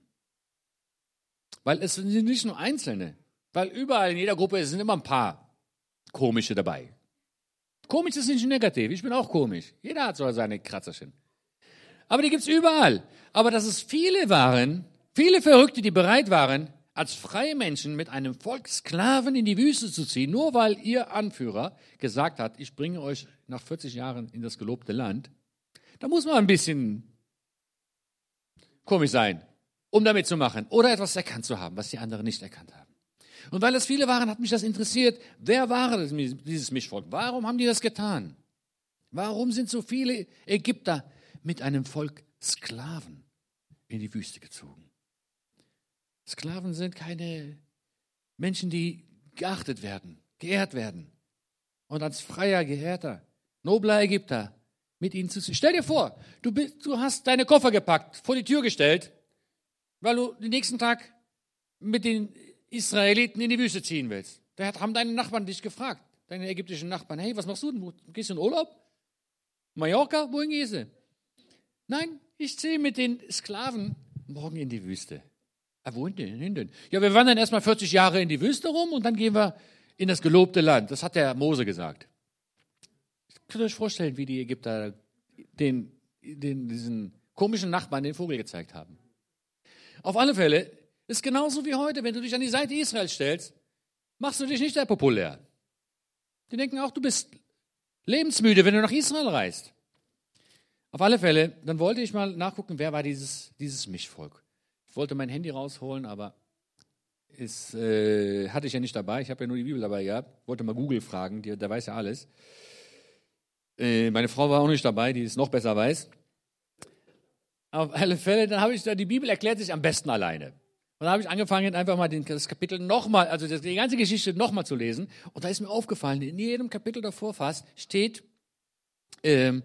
Weil es sind nicht nur Einzelne, weil überall in jeder Gruppe sind immer ein paar komische dabei. Komisch ist nicht negativ, ich bin auch komisch. Jeder hat so seine Kratzerchen. Aber die gibt es überall. Aber dass es viele waren, viele Verrückte, die bereit waren, als freie Menschen mit einem Volk Sklaven in die Wüste zu ziehen, nur weil ihr Anführer gesagt hat, ich bringe euch nach 40 Jahren in das gelobte Land, da muss man ein bisschen komisch sein, um damit zu machen oder etwas erkannt zu haben, was die anderen nicht erkannt haben. Und weil es viele waren, hat mich das interessiert, wer war dieses Mischvolk? Warum haben die das getan? Warum sind so viele Ägypter mit einem Volk Sklaven in die Wüste gezogen? Sklaven sind keine Menschen, die geachtet werden, geehrt werden. Und als freier, geehrter, nobler Ägypter mit ihnen zu. Stell dir vor, du, bist, du hast deine Koffer gepackt, vor die Tür gestellt, weil du den nächsten Tag mit den Israeliten in die Wüste ziehen willst. Da haben deine Nachbarn dich gefragt, deine ägyptischen Nachbarn, hey, was machst du denn? Gehst du in Urlaub? Mallorca? Wohin gehst du? Nein, ich ziehe mit den Sklaven morgen in die Wüste. Ah, wohin denn? denn? Ja, wir wandern erstmal 40 Jahre in die Wüste rum und dann gehen wir in das gelobte Land. Das hat der Mose gesagt. Könnt ihr euch vorstellen, wie die Ägypter den, den, diesen komischen Nachbarn den Vogel gezeigt haben? Auf alle Fälle ist genauso wie heute, wenn du dich an die Seite Israels stellst, machst du dich nicht sehr populär. Die denken auch, du bist lebensmüde, wenn du nach Israel reist. Auf alle Fälle, dann wollte ich mal nachgucken, wer war dieses, dieses Mischvolk. Ich wollte mein Handy rausholen, aber es äh, hatte ich ja nicht dabei. Ich habe ja nur die Bibel dabei gehabt. Wollte mal Google fragen, der, der weiß ja alles. Äh, meine Frau war auch nicht dabei, die es noch besser weiß. Auf alle Fälle, dann habe ich da, die Bibel erklärt sich am besten alleine. Und da habe ich angefangen, einfach mal das Kapitel nochmal, also die ganze Geschichte nochmal zu lesen. Und da ist mir aufgefallen, in jedem Kapitel davor fast steht, ähm,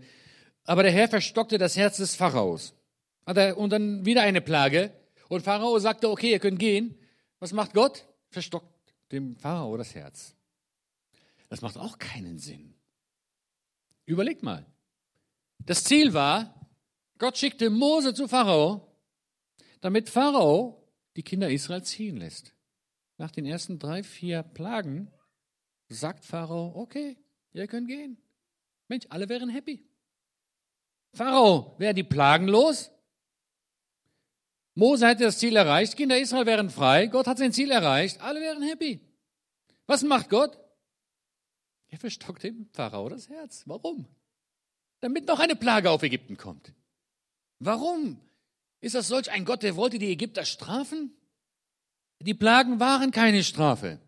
aber der Herr verstockte das Herz des Pharaos. Und dann wieder eine Plage. Und Pharao sagte, okay, ihr könnt gehen. Was macht Gott? Verstockt dem Pharao das Herz. Das macht auch keinen Sinn. Überlegt mal. Das Ziel war, Gott schickte Mose zu Pharao, damit Pharao die Kinder Israel ziehen lässt. Nach den ersten drei, vier Plagen sagt Pharao, okay, ihr könnt gehen. Mensch, alle wären happy. Pharao wäre die Plagen los. Mose hätte das Ziel erreicht, Kinder Israel wären frei, Gott hat sein Ziel erreicht, alle wären happy. Was macht Gott? Er verstockt dem Pharao das Herz. Warum? Damit noch eine Plage auf Ägypten kommt. Warum? Ist das solch ein Gott, der wollte die Ägypter strafen? Die Plagen waren keine Strafe.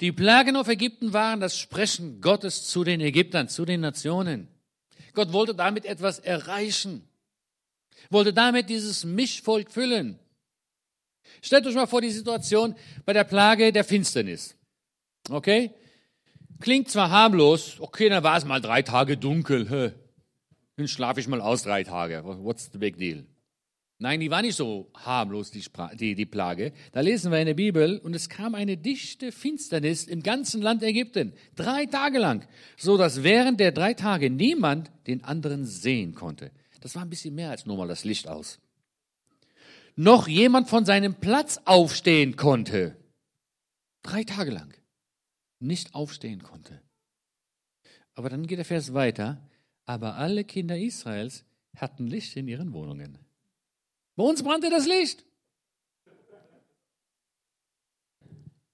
Die Plagen auf Ägypten waren das Sprechen Gottes zu den Ägyptern, zu den Nationen. Gott wollte damit etwas erreichen, wollte damit dieses Mischvolk füllen. Stellt euch mal vor die Situation bei der Plage der Finsternis. Okay? Klingt zwar harmlos, okay, dann war es mal drei Tage dunkel. Dann schlafe ich mal aus drei Tage. What's the big deal? Nein, die war nicht so harmlos, die, die, die Plage. Da lesen wir in der Bibel, und es kam eine dichte Finsternis im ganzen Land Ägypten, drei Tage lang, so dass während der drei Tage niemand den anderen sehen konnte. Das war ein bisschen mehr als nur mal das Licht aus. noch jemand von seinem Platz aufstehen konnte. Drei Tage lang nicht aufstehen konnte. Aber dann geht der Vers weiter. Aber alle Kinder Israels hatten Licht in ihren Wohnungen. Bei uns brannte das Licht.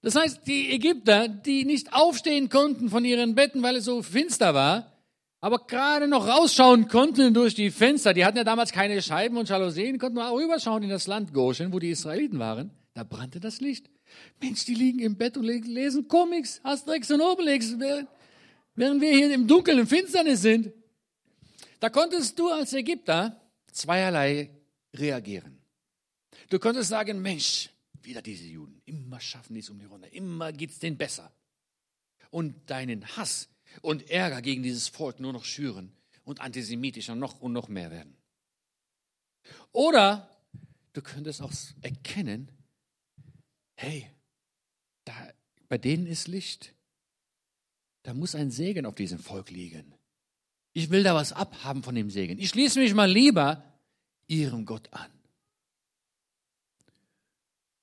Das heißt, die Ägypter, die nicht aufstehen konnten von ihren Betten, weil es so finster war, aber gerade noch rausschauen konnten durch die Fenster, die hatten ja damals keine Scheiben und Jalousien, konnten auch rüberschauen in das Land Goshen, wo die Israeliten waren, da brannte das Licht. Mensch, die liegen im Bett und lesen Comics, Asterix und Obelix, während wir hier im Dunkeln, im Finsternis sind. Da konntest du als Ägypter zweierlei reagieren. Du konntest sagen, Mensch, wieder diese Juden, immer schaffen die es um die Runde, immer geht's denen besser. Und deinen Hass und Ärger gegen dieses Volk nur noch schüren und antisemitischer noch und noch mehr werden. Oder du könntest auch erkennen, hey, da, bei denen ist Licht. Da muss ein Segen auf diesem Volk liegen. Ich will da was abhaben von dem Segen. Ich schließe mich mal lieber ihrem Gott an.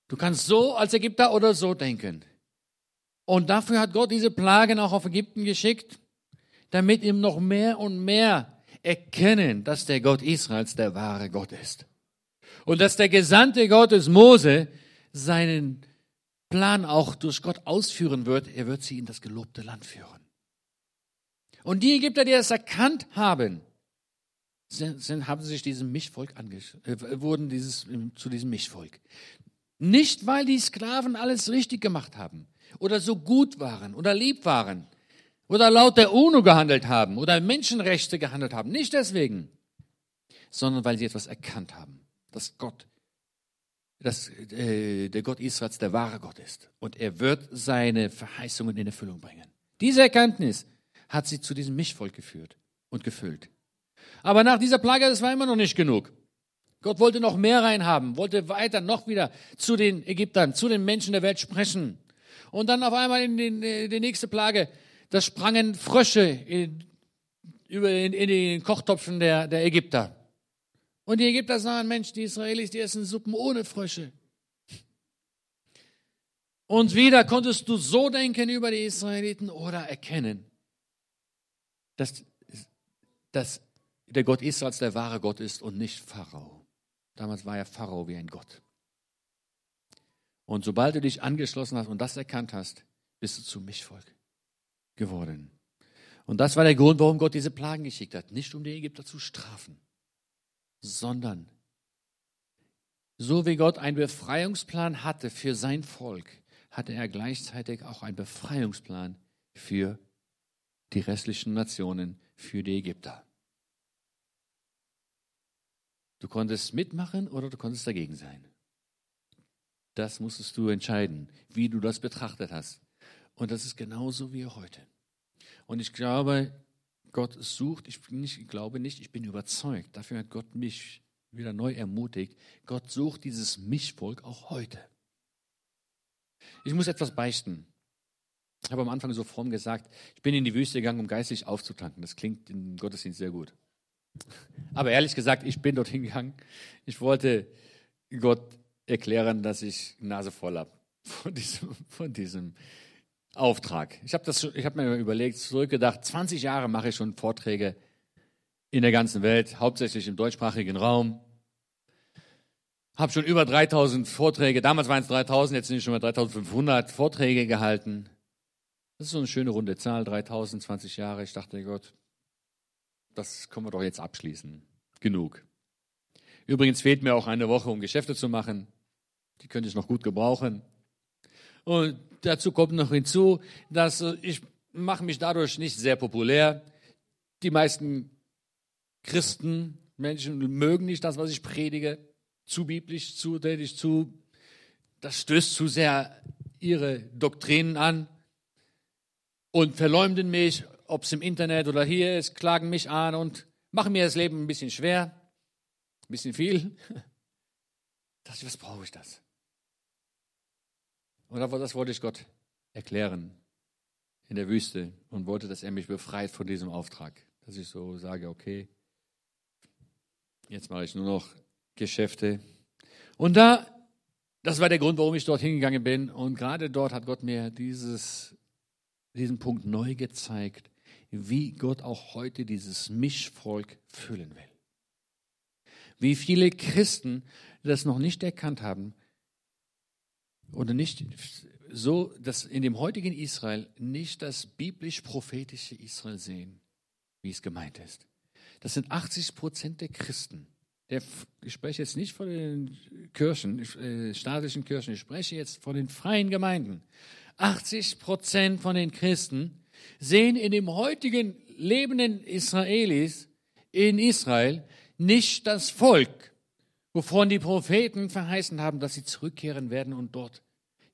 Du kannst so als Ägypter oder so denken. Und dafür hat Gott diese Plagen auch auf Ägypten geschickt, damit ihm noch mehr und mehr erkennen, dass der Gott Israels der wahre Gott ist. Und dass der Gesandte Gottes Mose seinen Plan auch durch Gott ausführen wird. Er wird sie in das gelobte Land führen. Und die Ägypter, die das erkannt haben, sind, sind, haben sich diesem Mischvolk äh, wurden dieses, zu diesem Mischvolk. Nicht, weil die Sklaven alles richtig gemacht haben oder so gut waren oder lieb waren oder laut der UNO gehandelt haben oder Menschenrechte gehandelt haben. Nicht deswegen, sondern weil sie etwas erkannt haben, dass Gott, dass äh, der Gott Israels der wahre Gott ist und er wird seine Verheißungen in Erfüllung bringen. Diese Erkenntnis hat sie zu diesem Mischvolk geführt und gefüllt. Aber nach dieser Plage, das war immer noch nicht genug. Gott wollte noch mehr reinhaben, wollte weiter noch wieder zu den Ägyptern, zu den Menschen der Welt sprechen. Und dann auf einmal in, den, in äh, die nächste Plage, da sprangen Frösche in, über in, in den Kochtopfen der, der Ägypter. Und die Ägypter sahen, Mensch, die Israelis, die essen Suppen ohne Frösche. Und wieder konntest du so denken über die Israeliten oder erkennen, dass, dass der Gott Israels der wahre Gott ist und nicht Pharao. Damals war ja Pharao wie ein Gott. Und sobald du dich angeschlossen hast und das erkannt hast, bist du zu Mischvolk geworden. Und das war der Grund, warum Gott diese Plagen geschickt hat. Nicht um die Ägypter zu strafen, sondern so wie Gott einen Befreiungsplan hatte für sein Volk, hatte er gleichzeitig auch einen Befreiungsplan für die restlichen Nationen, für die Ägypter. Du konntest mitmachen oder du konntest dagegen sein. Das musstest du entscheiden, wie du das betrachtet hast. Und das ist genauso wie heute. Und ich glaube, Gott sucht, ich, nicht, ich glaube nicht, ich bin überzeugt, dafür hat Gott mich wieder neu ermutigt. Gott sucht dieses Mischvolk auch heute. Ich muss etwas beichten. Ich habe am Anfang so fromm gesagt, ich bin in die Wüste gegangen, um geistig aufzutanken. Das klingt im Gottesdienst sehr gut. Aber ehrlich gesagt, ich bin dorthin gegangen. Ich wollte Gott erklären, dass ich Nase voll habe von diesem, von diesem Auftrag. Ich habe hab mir überlegt, zurückgedacht, 20 Jahre mache ich schon Vorträge in der ganzen Welt, hauptsächlich im deutschsprachigen Raum. Habe schon über 3000 Vorträge, damals waren es 3000, jetzt sind es schon mal 3500 Vorträge gehalten. Das ist so eine schöne runde Zahl, 3000, 20 Jahre. Ich dachte, Gott, das können wir doch jetzt abschließen. Genug. Übrigens fehlt mir auch eine Woche, um Geschäfte zu machen. Die könnte ich noch gut gebrauchen. Und dazu kommt noch hinzu, dass ich mache mich dadurch nicht sehr populär. Die meisten Christen, Menschen mögen nicht das, was ich predige. Zu biblisch, zu tätig, zu, das stößt zu sehr ihre Doktrinen an und verleumden mich ob es im Internet oder hier ist, klagen mich an und machen mir das Leben ein bisschen schwer, ein bisschen viel. Das, was brauche ich das? Und das wollte ich Gott erklären in der Wüste und wollte, dass er mich befreit von diesem Auftrag. Dass ich so sage, okay, jetzt mache ich nur noch Geschäfte. Und da, das war der Grund, warum ich dort hingegangen bin. Und gerade dort hat Gott mir dieses, diesen Punkt neu gezeigt, wie Gott auch heute dieses Mischvolk füllen will. Wie viele Christen das noch nicht erkannt haben oder nicht so, dass in dem heutigen Israel nicht das biblisch-prophetische Israel sehen, wie es gemeint ist. Das sind 80 Prozent der Christen. Der, ich spreche jetzt nicht von den Kirchen, äh, staatlichen Kirchen, ich spreche jetzt von den freien Gemeinden. 80 Prozent von den Christen sehen in dem heutigen lebenden Israelis in Israel nicht das Volk, wovon die Propheten verheißen haben, dass sie zurückkehren werden und dort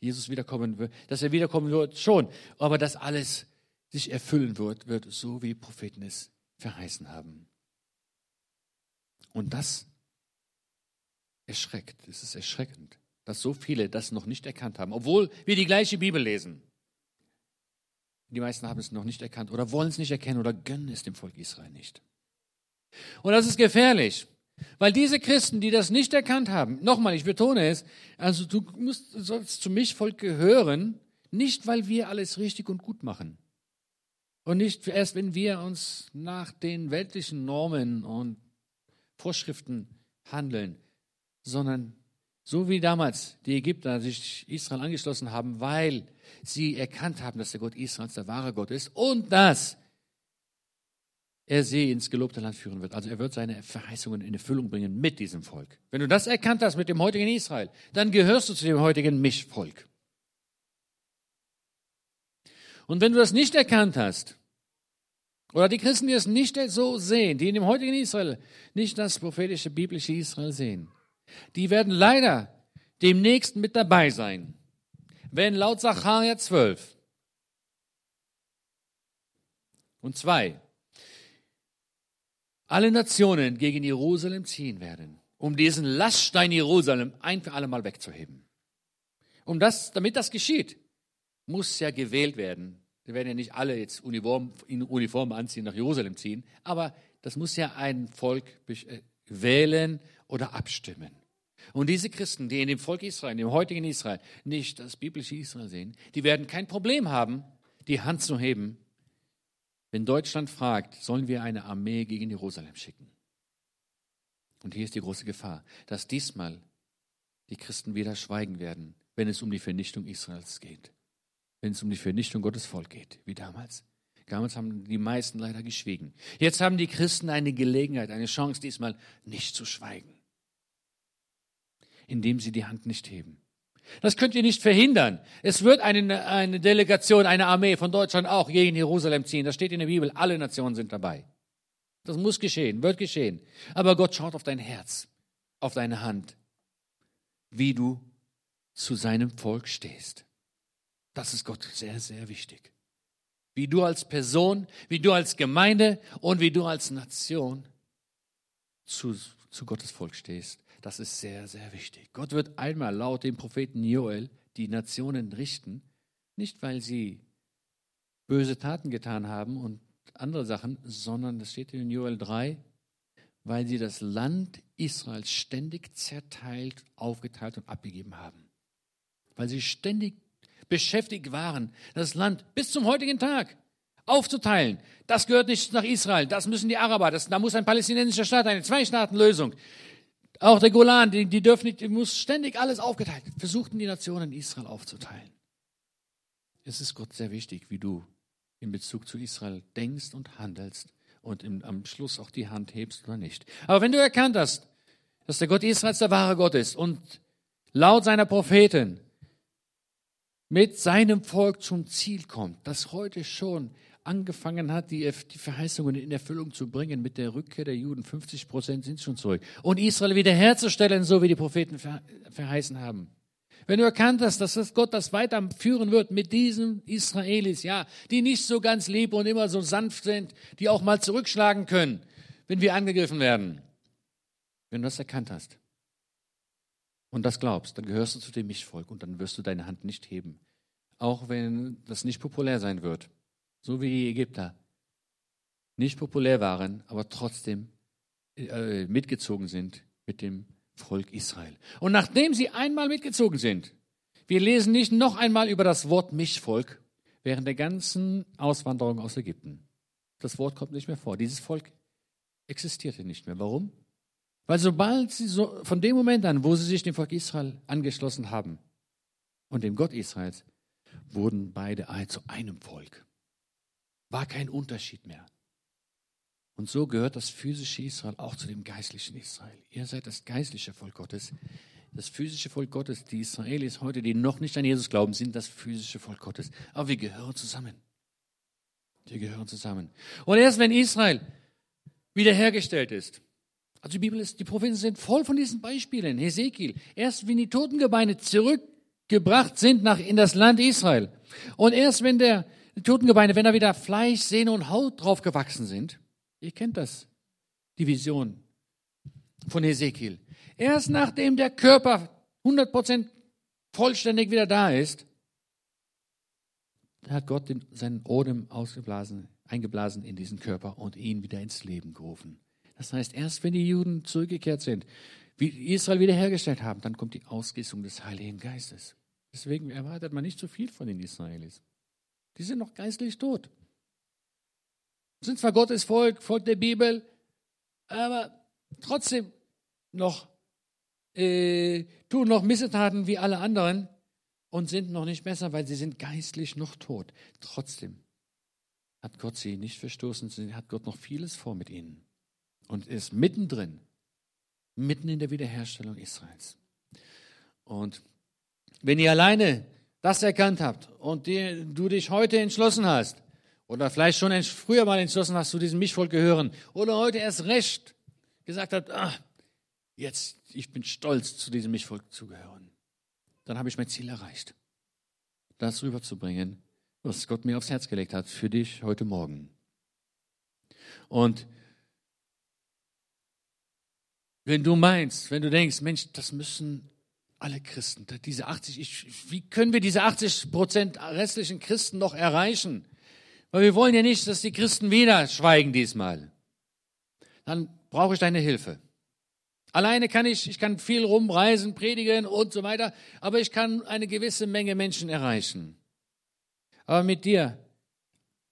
Jesus wiederkommen wird, dass er wiederkommen wird, schon, aber dass alles sich erfüllen wird, wird so wie Propheten es verheißen haben. Und das erschreckt, es ist erschreckend, dass so viele das noch nicht erkannt haben, obwohl wir die gleiche Bibel lesen. Die meisten haben es noch nicht erkannt oder wollen es nicht erkennen oder gönnen es dem Volk Israel nicht. Und das ist gefährlich, weil diese Christen, die das nicht erkannt haben, nochmal, ich betone es, also du musst, sollst zu mich Volk gehören, nicht weil wir alles richtig und gut machen. Und nicht erst, wenn wir uns nach den weltlichen Normen und Vorschriften handeln, sondern so wie damals die Ägypter sich Israel angeschlossen haben, weil sie erkannt haben, dass der Gott Israels der wahre Gott ist und dass er sie ins gelobte Land führen wird. Also er wird seine Verheißungen in Erfüllung bringen mit diesem Volk. Wenn du das erkannt hast mit dem heutigen Israel, dann gehörst du zu dem heutigen Mischvolk. Und wenn du das nicht erkannt hast, oder die Christen, die es nicht so sehen, die in dem heutigen Israel nicht das prophetische biblische Israel sehen, die werden leider demnächst mit dabei sein, wenn laut Sacharja 12 und 2 alle Nationen gegen Jerusalem ziehen werden, um diesen Laststein Jerusalem ein für alle Mal wegzuheben. Um das, damit das geschieht, muss ja gewählt werden. Wir werden ja nicht alle jetzt Uniform, in Uniform anziehen, nach Jerusalem ziehen, aber das muss ja ein Volk äh, wählen oder abstimmen. Und diese Christen, die in dem Volk Israel, in dem heutigen Israel, nicht das biblische Israel sehen, die werden kein Problem haben, die Hand zu heben wenn Deutschland fragt, sollen wir eine Armee gegen Jerusalem schicken? Und hier ist die große Gefahr, dass diesmal die Christen wieder schweigen werden, wenn es um die Vernichtung Israels geht. Wenn es um die Vernichtung Gottes Volk geht, wie damals. Damals haben die meisten leider geschwiegen. Jetzt haben die Christen eine Gelegenheit, eine Chance, diesmal nicht zu schweigen, indem sie die Hand nicht heben. Das könnt ihr nicht verhindern. Es wird eine, eine Delegation, eine Armee von Deutschland auch gegen Jerusalem ziehen. Das steht in der Bibel. Alle Nationen sind dabei. Das muss geschehen, wird geschehen. Aber Gott schaut auf dein Herz, auf deine Hand, wie du zu seinem Volk stehst. Das ist Gott sehr, sehr wichtig. Wie du als Person, wie du als Gemeinde und wie du als Nation zu, zu Gottes Volk stehst. Das ist sehr, sehr wichtig. Gott wird einmal laut dem Propheten Joel die Nationen richten, nicht weil sie böse Taten getan haben und andere Sachen, sondern das steht in Joel 3, weil sie das Land Israels ständig zerteilt, aufgeteilt und abgegeben haben. Weil sie ständig beschäftigt waren, das Land bis zum heutigen Tag aufzuteilen. Das gehört nicht nach Israel, das müssen die Araber, das, da muss ein palästinensischer Staat, eine Zwei-Staaten-Lösung. Auch der Golan, die, die dürfen nicht, die muss ständig alles aufgeteilt. Versuchten die Nationen Israel aufzuteilen. Es ist Gott sehr wichtig, wie du in Bezug zu Israel denkst und handelst und im, am Schluss auch die Hand hebst oder nicht. Aber wenn du erkannt hast, dass der Gott Israels der wahre Gott ist und laut seiner Propheten mit seinem Volk zum Ziel kommt, das heute schon angefangen hat, die, die Verheißungen in Erfüllung zu bringen mit der Rückkehr der Juden. 50 Prozent sind schon zurück. Und Israel wiederherzustellen, so wie die Propheten ver, verheißen haben. Wenn du erkannt hast, dass das Gott das weiterführen wird mit diesen Israelis, ja, die nicht so ganz lieb und immer so sanft sind, die auch mal zurückschlagen können, wenn wir angegriffen werden. Wenn du das erkannt hast und das glaubst, dann gehörst du zu dem Mischvolk und dann wirst du deine Hand nicht heben. Auch wenn das nicht populär sein wird so wie die Ägypter, nicht populär waren, aber trotzdem äh, mitgezogen sind mit dem Volk Israel. Und nachdem sie einmal mitgezogen sind, wir lesen nicht noch einmal über das Wort Mischvolk während der ganzen Auswanderung aus Ägypten. Das Wort kommt nicht mehr vor. Dieses Volk existierte nicht mehr. Warum? Weil sobald sie so, von dem Moment an, wo sie sich dem Volk Israel angeschlossen haben und dem Gott Israels, wurden beide zu einem Volk. War kein Unterschied mehr. Und so gehört das physische Israel auch zu dem geistlichen Israel. Ihr seid das geistliche Volk Gottes. Das physische Volk Gottes, die Israelis heute, die noch nicht an Jesus glauben, sind das physische Volk Gottes. Aber wir gehören zusammen. Wir gehören zusammen. Und erst wenn Israel wiederhergestellt ist, also die Bibel ist, die Propheten sind voll von diesen Beispielen. Hesekiel, erst wenn die Totengebeine zurückgebracht sind nach, in das Land Israel und erst wenn der Totengebeine, wenn da wieder Fleisch, Sehne und Haut drauf gewachsen sind, ihr kennt das, die Vision von Hesekiel. Erst nachdem der Körper 100% vollständig wieder da ist, hat Gott den, seinen Odem ausgeblasen, eingeblasen in diesen Körper und ihn wieder ins Leben gerufen. Das heißt, erst wenn die Juden zurückgekehrt sind, wie Israel wiederhergestellt haben, dann kommt die Ausgießung des Heiligen Geistes. Deswegen erwartet man nicht so viel von den Israelis. Die sind noch geistlich tot. Sind zwar Gottes Volk, Volk der Bibel, aber trotzdem noch, äh, tun noch Missetaten wie alle anderen und sind noch nicht besser, weil sie sind geistlich noch tot. Trotzdem hat Gott sie nicht verstoßen, hat Gott noch vieles vor mit ihnen und ist mittendrin, mitten in der Wiederherstellung Israels. Und wenn ihr alleine das erkannt habt und die, du dich heute entschlossen hast, oder vielleicht schon früher mal entschlossen hast, zu diesem Mischvolk gehören, oder heute erst recht gesagt habt, ah, jetzt, ich bin stolz, zu diesem Mischvolk zu gehören, dann habe ich mein Ziel erreicht, das rüberzubringen, was Gott mir aufs Herz gelegt hat für dich heute Morgen. Und wenn du meinst, wenn du denkst, Mensch, das müssen alle Christen, diese 80, ich, wie können wir diese 80 Prozent restlichen Christen noch erreichen? Weil wir wollen ja nicht, dass die Christen wieder schweigen diesmal. Dann brauche ich deine Hilfe. Alleine kann ich, ich kann viel rumreisen, predigen und so weiter, aber ich kann eine gewisse Menge Menschen erreichen. Aber mit dir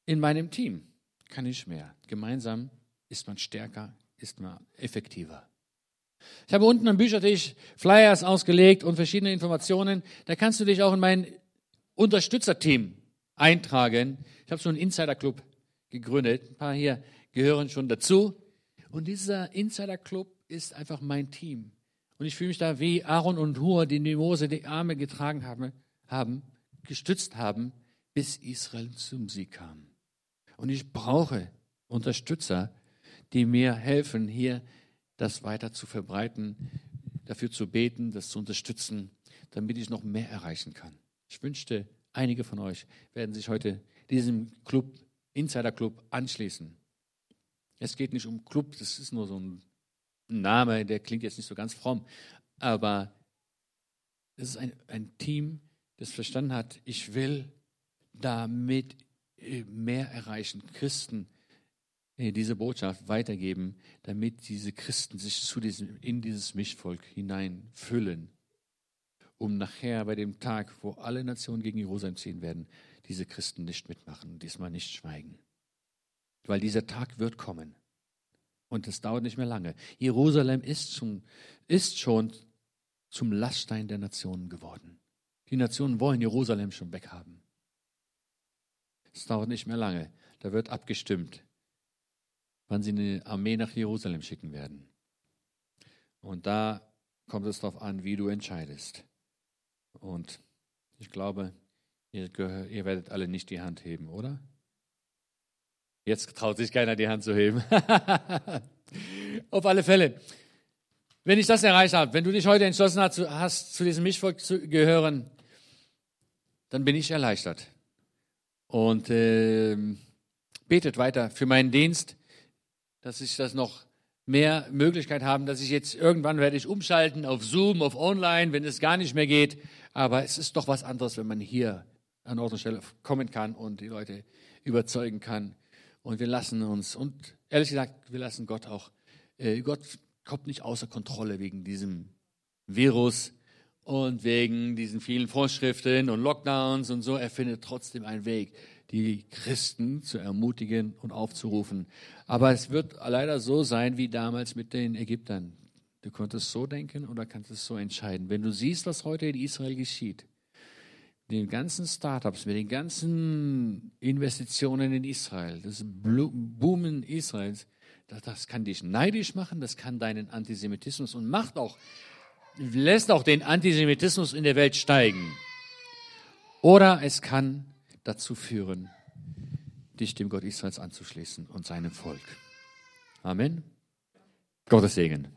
in meinem Team kann ich mehr. Gemeinsam ist man stärker, ist man effektiver. Ich habe unten am Büchertisch Flyers ausgelegt und verschiedene Informationen. Da kannst du dich auch in mein Unterstützerteam eintragen. Ich habe so einen Insider-Club gegründet. Ein paar hier gehören schon dazu. Und dieser Insider-Club ist einfach mein Team. Und ich fühle mich da wie Aaron und Hur, die die Mose die Arme getragen haben, haben, gestützt haben, bis Israel zum Sieg kam. Und ich brauche Unterstützer, die mir helfen, hier das weiter zu verbreiten, dafür zu beten, das zu unterstützen, damit ich noch mehr erreichen kann. Ich wünschte, einige von euch werden sich heute diesem Club, Insider Club, anschließen. Es geht nicht um Club, das ist nur so ein Name, der klingt jetzt nicht so ganz fromm, aber es ist ein, ein Team, das verstanden hat, ich will damit mehr erreichen, Christen diese Botschaft weitergeben, damit diese Christen sich zu diesem, in dieses Mischvolk hineinfüllen, um nachher bei dem Tag, wo alle Nationen gegen Jerusalem ziehen werden, diese Christen nicht mitmachen, diesmal nicht schweigen. Weil dieser Tag wird kommen. Und es dauert nicht mehr lange. Jerusalem ist, zum, ist schon zum Laststein der Nationen geworden. Die Nationen wollen Jerusalem schon weghaben. Es dauert nicht mehr lange. Da wird abgestimmt wann sie eine Armee nach Jerusalem schicken werden. Und da kommt es darauf an, wie du entscheidest. Und ich glaube, ihr, ihr werdet alle nicht die Hand heben, oder? Jetzt traut sich keiner die Hand zu heben. Auf alle Fälle. Wenn ich das erreicht habe, wenn du dich heute entschlossen hast, zu diesem Mischvolk zu gehören, dann bin ich erleichtert. Und äh, betet weiter für meinen Dienst dass ich das noch mehr Möglichkeit haben, dass ich jetzt irgendwann werde ich umschalten auf Zoom, auf Online, wenn es gar nicht mehr geht. Aber es ist doch was anderes, wenn man hier an Ort und Stelle kommen kann und die Leute überzeugen kann. Und wir lassen uns, und ehrlich gesagt, wir lassen Gott auch, äh, Gott kommt nicht außer Kontrolle wegen diesem Virus und wegen diesen vielen Vorschriften und Lockdowns und so. Er findet trotzdem einen Weg, die Christen zu ermutigen und aufzurufen. Aber es wird leider so sein wie damals mit den Ägyptern. Du konntest so denken oder kannst es so entscheiden. Wenn du siehst, was heute in Israel geschieht, mit den ganzen Startups, mit den ganzen Investitionen in Israel, das Boomen Israels, das, das kann dich neidisch machen, das kann deinen Antisemitismus und macht auch, lässt auch den Antisemitismus in der Welt steigen. Oder es kann dazu führen, dich dem Gott Israels anzuschließen und seinem Volk. Amen. Gottes Segen.